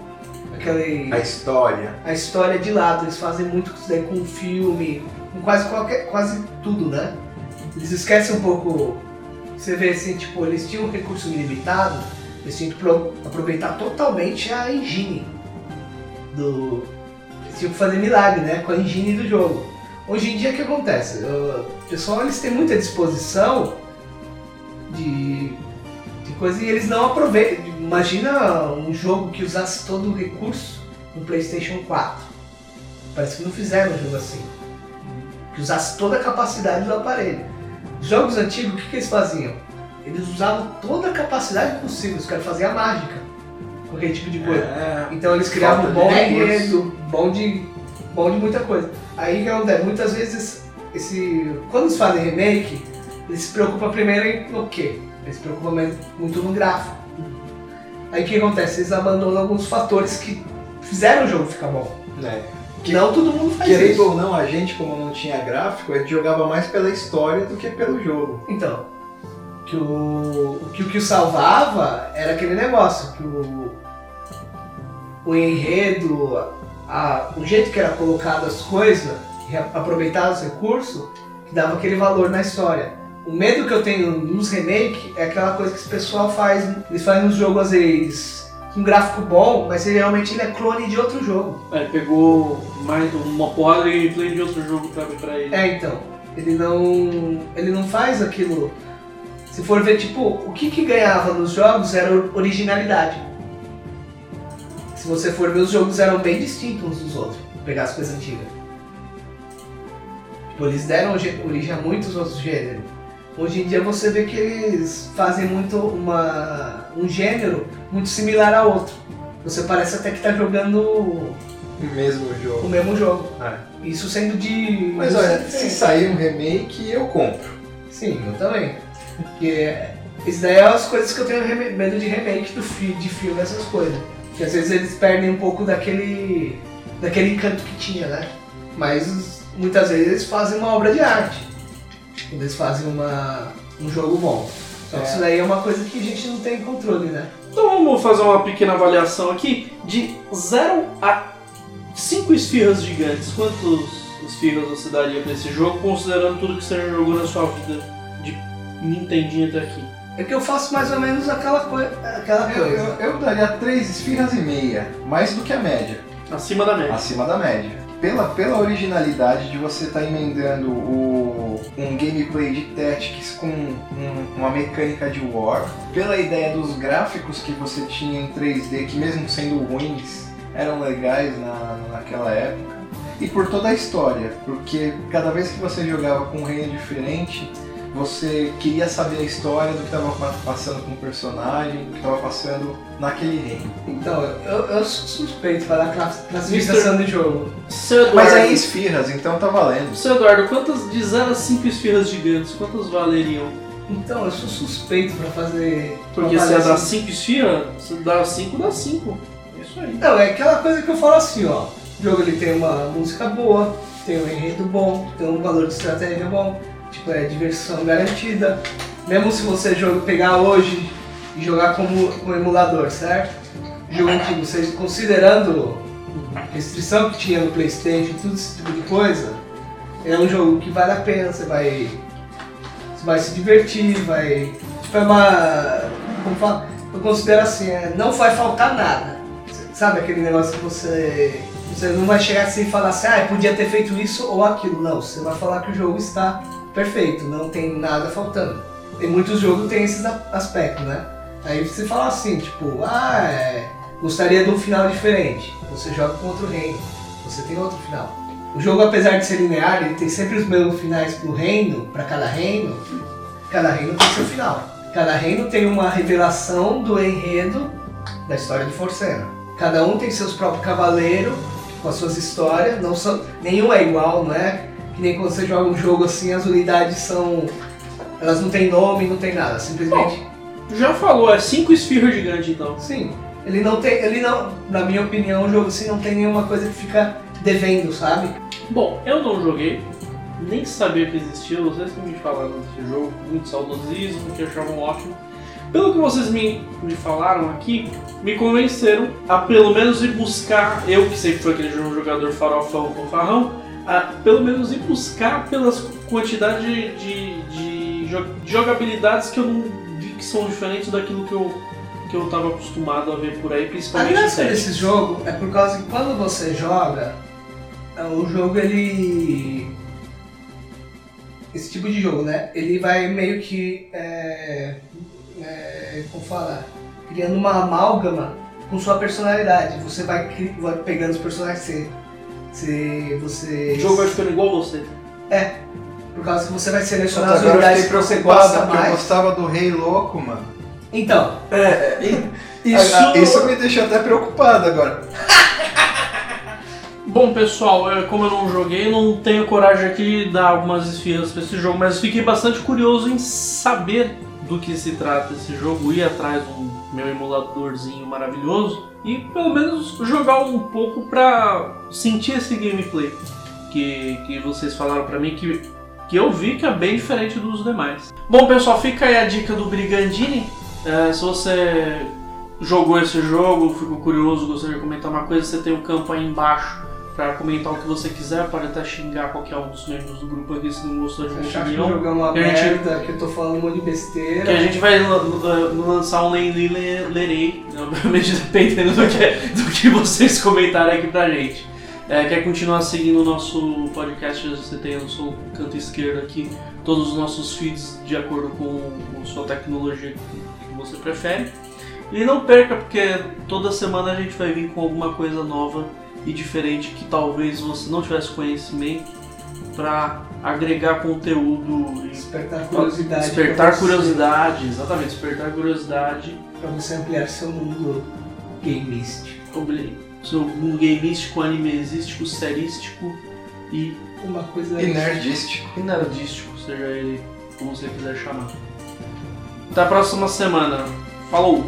aquele, a história. a história de lado. Eles fazem muito isso daí com filme, com quase, qualquer, quase tudo, né? Eles esquecem um pouco. Você vê assim, tipo, eles tinham um recurso ilimitado, eles tinham que pro- aproveitar totalmente a engine do. Eles tinham que fazer milagre, né? Com a engine do jogo. Hoje em dia o que acontece? O pessoal eles têm muita disposição de, de coisa e eles não aproveitam. Imagina um jogo que usasse todo o recurso no Playstation 4. Parece que não fizeram um jogo assim. Que usasse toda a capacidade do aparelho. Jogos antigos, o que, que eles faziam? Eles usavam toda a capacidade possível, os caras faziam a mágica. Aquele tipo de coisa. É, Então eles criavam um bom enredo, bom de, bom de muita coisa. Aí o que acontece? Muitas vezes, esse, quando eles fazem remake, eles se preocupam primeiro em no quê? Eles se preocupam muito no gráfico. Aí o que acontece? Eles abandonam alguns fatores que fizeram o jogo ficar bom. né? Não todo mundo faz Querendo isso. ou não, a gente, como não tinha gráfico, a gente jogava mais pela história do que pelo jogo. Então, que o, o que o que o salvava era aquele negócio, que o, o enredo, a, o jeito que era colocado as coisas, e aproveitar os recursos, que dava aquele valor na história. O medo que eu tenho nos remake é aquela coisa que esse pessoal faz, eles fazem uns jogos às vezes com gráfico bom, mas ele, realmente ele é clone de outro jogo. É, pegou mais uma porrada de gameplay de outro jogo pra, pra ele. É, então. Ele não. Ele não faz aquilo. Se for ver, tipo, o que, que ganhava nos jogos era originalidade. Se você for ver, os jogos eram bem distintos uns dos outros. Pegar as coisas antigas. Tipo, eles deram ge- origem a muitos outros gêneros. Hoje em dia você vê que eles fazem muito uma, um gênero muito similar a outro. Você parece até que tá jogando O mesmo o jogo. mesmo jogo. É. Isso sendo de. Mas olha, se sair um remake, eu compro. Sim, eu também. Porque isso daí é as coisas que eu tenho medo de remake do fi de filme, essas coisas. Que às vezes eles perdem um pouco daquele. daquele encanto que tinha, né? Mas muitas vezes eles fazem uma obra de arte. Quando eles fazem uma, um jogo bom. Só que É. isso daí é uma coisa que a gente não tem controle, né? Então vamos fazer uma pequena avaliação aqui. De 0 a 5 esfirras gigantes, quantos esfirras você daria pra esse jogo, considerando tudo que você já jogou na sua vida de Nintendinho até aqui? É que eu faço mais ou menos aquela, coi aquela Eu, coisa. eu, eu daria três esfirras e meia, mais do que a média, Acima da média. acima da média. Pela, pela originalidade de você estar emendando o, um gameplay de Tactics com um- uma mecânica de War, pela ideia dos gráficos que você tinha em 3D, que mesmo sendo ruins, eram legais na, naquela época, e por toda a história, porque cada vez que você jogava com um reino diferente, você queria saber a história do que estava passando com o personagem, do que estava passando naquele reino. Então, eu, eu sou suspeito para dar class- classificação de jogo. Seu Eduardo, Mas é em esfirras, então tá valendo. seu Eduardo, quantas de 0 a 5 esfirras gigantes, quantas valeriam? Então, eu sou suspeito pra fazer. Porque se ia dar avaliação. 5 esfirras, se dá 5, dá 5. É isso aí. Não, é aquela coisa que eu falo assim, ó. O jogo ele tem uma música boa, tem um enredo bom, tem um valor de estratégia bom, tipo, é diversão garantida. Mesmo se você joga, pegar hoje e jogar como um emulador, certo? Jogo antigo, você considerando restrição que tinha no Playstation, tudo esse tipo de coisa, é um jogo que vale a pena, você vai. Você vai se divertir, vai. Tipo, é uma. Como fala? Eu considero assim, é, não vai faltar nada. Sabe aquele negócio que você. Você não vai chegar assim e falar assim, ah, podia ter feito isso ou aquilo. Não, você vai falar que o jogo está perfeito, não tem nada faltando. Tem muitos jogos tem esses aspectos, né? Aí você fala assim, tipo, ah, é, gostaria de um final diferente. Você joga com outro reino, você tem outro final. O jogo, apesar de ser linear, ele tem sempre os mesmos finais pro reino, para cada reino. Cada reino tem seu final. Cada reino tem uma revelação do enredo da história de Forcena. Cada um tem seus próprios cavaleiros, com as suas histórias, não são, nenhum é igual, não é? Que nem quando você joga um jogo assim, as unidades são. Elas não têm nome, não tem nada, simplesmente. Já falou, é cinco esfirras gigantes então. Sim. Ele não tem. Ele não. Na minha opinião, o jogo assim não tem nenhuma coisa que fica devendo, sabe? Bom, eu não joguei, nem sabia que existia, vocês que me falaram desse jogo, muito saudosismo, que achavam ótimo. Pelo que vocês me, me falaram aqui, me convenceram a pelo menos ir buscar, eu que sempre fui aquele jogador farofão com farrão, a pelo menos ir buscar pelas quantidades de, de, de jo- de jogabilidades que eu não vi que são diferentes daquilo que eu, que eu tava acostumado a ver por aí, A principalmente em graça desse jogo é por causa que quando você joga, é, o jogo ele. Esse tipo de jogo, né? Ele vai meio que. É, é, como fala? Criando uma amálgama com sua personalidade. Você vai, vai pegando os personagens que você. Você O jogo vai ficando igual você. Por causa que você vai selecionar as unidades que você gosta porque eu mais. gostava do Rei Louco, mano. Então, [laughs] Isso, Ah, Isso me deixou até preocupado agora. [laughs] Bom, pessoal, eu- como eu não joguei, não tenho coragem aqui de dar algumas esfias para esse jogo, mas fiquei bastante curioso em saber do que se trata esse jogo, ir atrás do meu emuladorzinho maravilhoso e pelo menos jogar um pouco pra sentir esse gameplay que, que vocês falaram pra mim que, que eu vi que é bem diferente dos demais. Bom, pessoal, fica aí a dica do Brigandini. É, se você jogou esse jogo, ficou curioso, gostaria de comentar uma coisa, você tem um campo aí embaixo para comentar o que você quiser, pode até xingar qualquer um dos membros do grupo aqui se não gostou de uma que opinião. é uma que a gente- merda, que eu tô falando um monte de besteira. Que a gente vai la- la- lançar um Lenli Le- Lerei, né? obviamente [laughs] dependendo do que, do que vocês comentarem aqui pra gente. É, quer continuar seguindo o nosso podcast? Você tem no seu canto esquerdo aqui todos os nossos feeds de acordo com, com sua tecnologia que, que você prefere. E não perca, porque toda semana a gente vai vir com alguma coisa nova e diferente que talvez você não tivesse conhecimento para agregar conteúdo e Despertar curiosidade. Despertar curiosidade, exatamente, despertar curiosidade Pra você ampliar seu mundo gameístico. seu mundo gameístico, animesístico, serístico e, Uma coisa. E nerdístico. e nerdístico, seja ele como você quiser chamar. Até a próxima semana. Falou!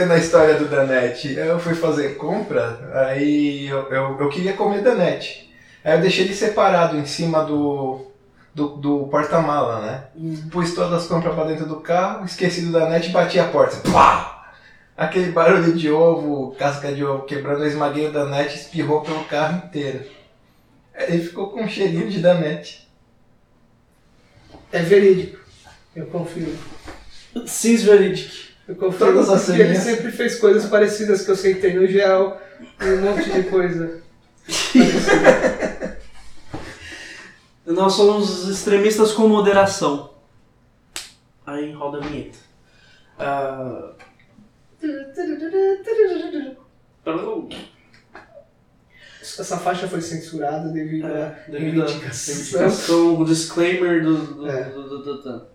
Não, explicando a história do Danete, eu fui fazer compra, aí eu, eu, eu queria comer Danete. Aí eu deixei ele separado em cima do, do, do porta-mala, né? Pus todas as compras pra dentro do carro, esqueci do Danete e bati a porta. Pá! Aquele barulho de ovo, casca de ovo quebrando, eu esmaguei o Danete e espirrou pelo carro inteiro. Ele ficou com um cheirinho de Danete. É verídico. Eu confio. Cis Veridic. Eu Todas as porque ele sempre fez coisas parecidas que eu sentei no gel e um monte de coisa. [laughs] Nós somos extremistas com moderação. Aí roda a vinheta. Ah, Essa faixa foi censurada devido é, a devido à reivindicação. reivindicação, o disclaimer do. do, É. do, do- do- do-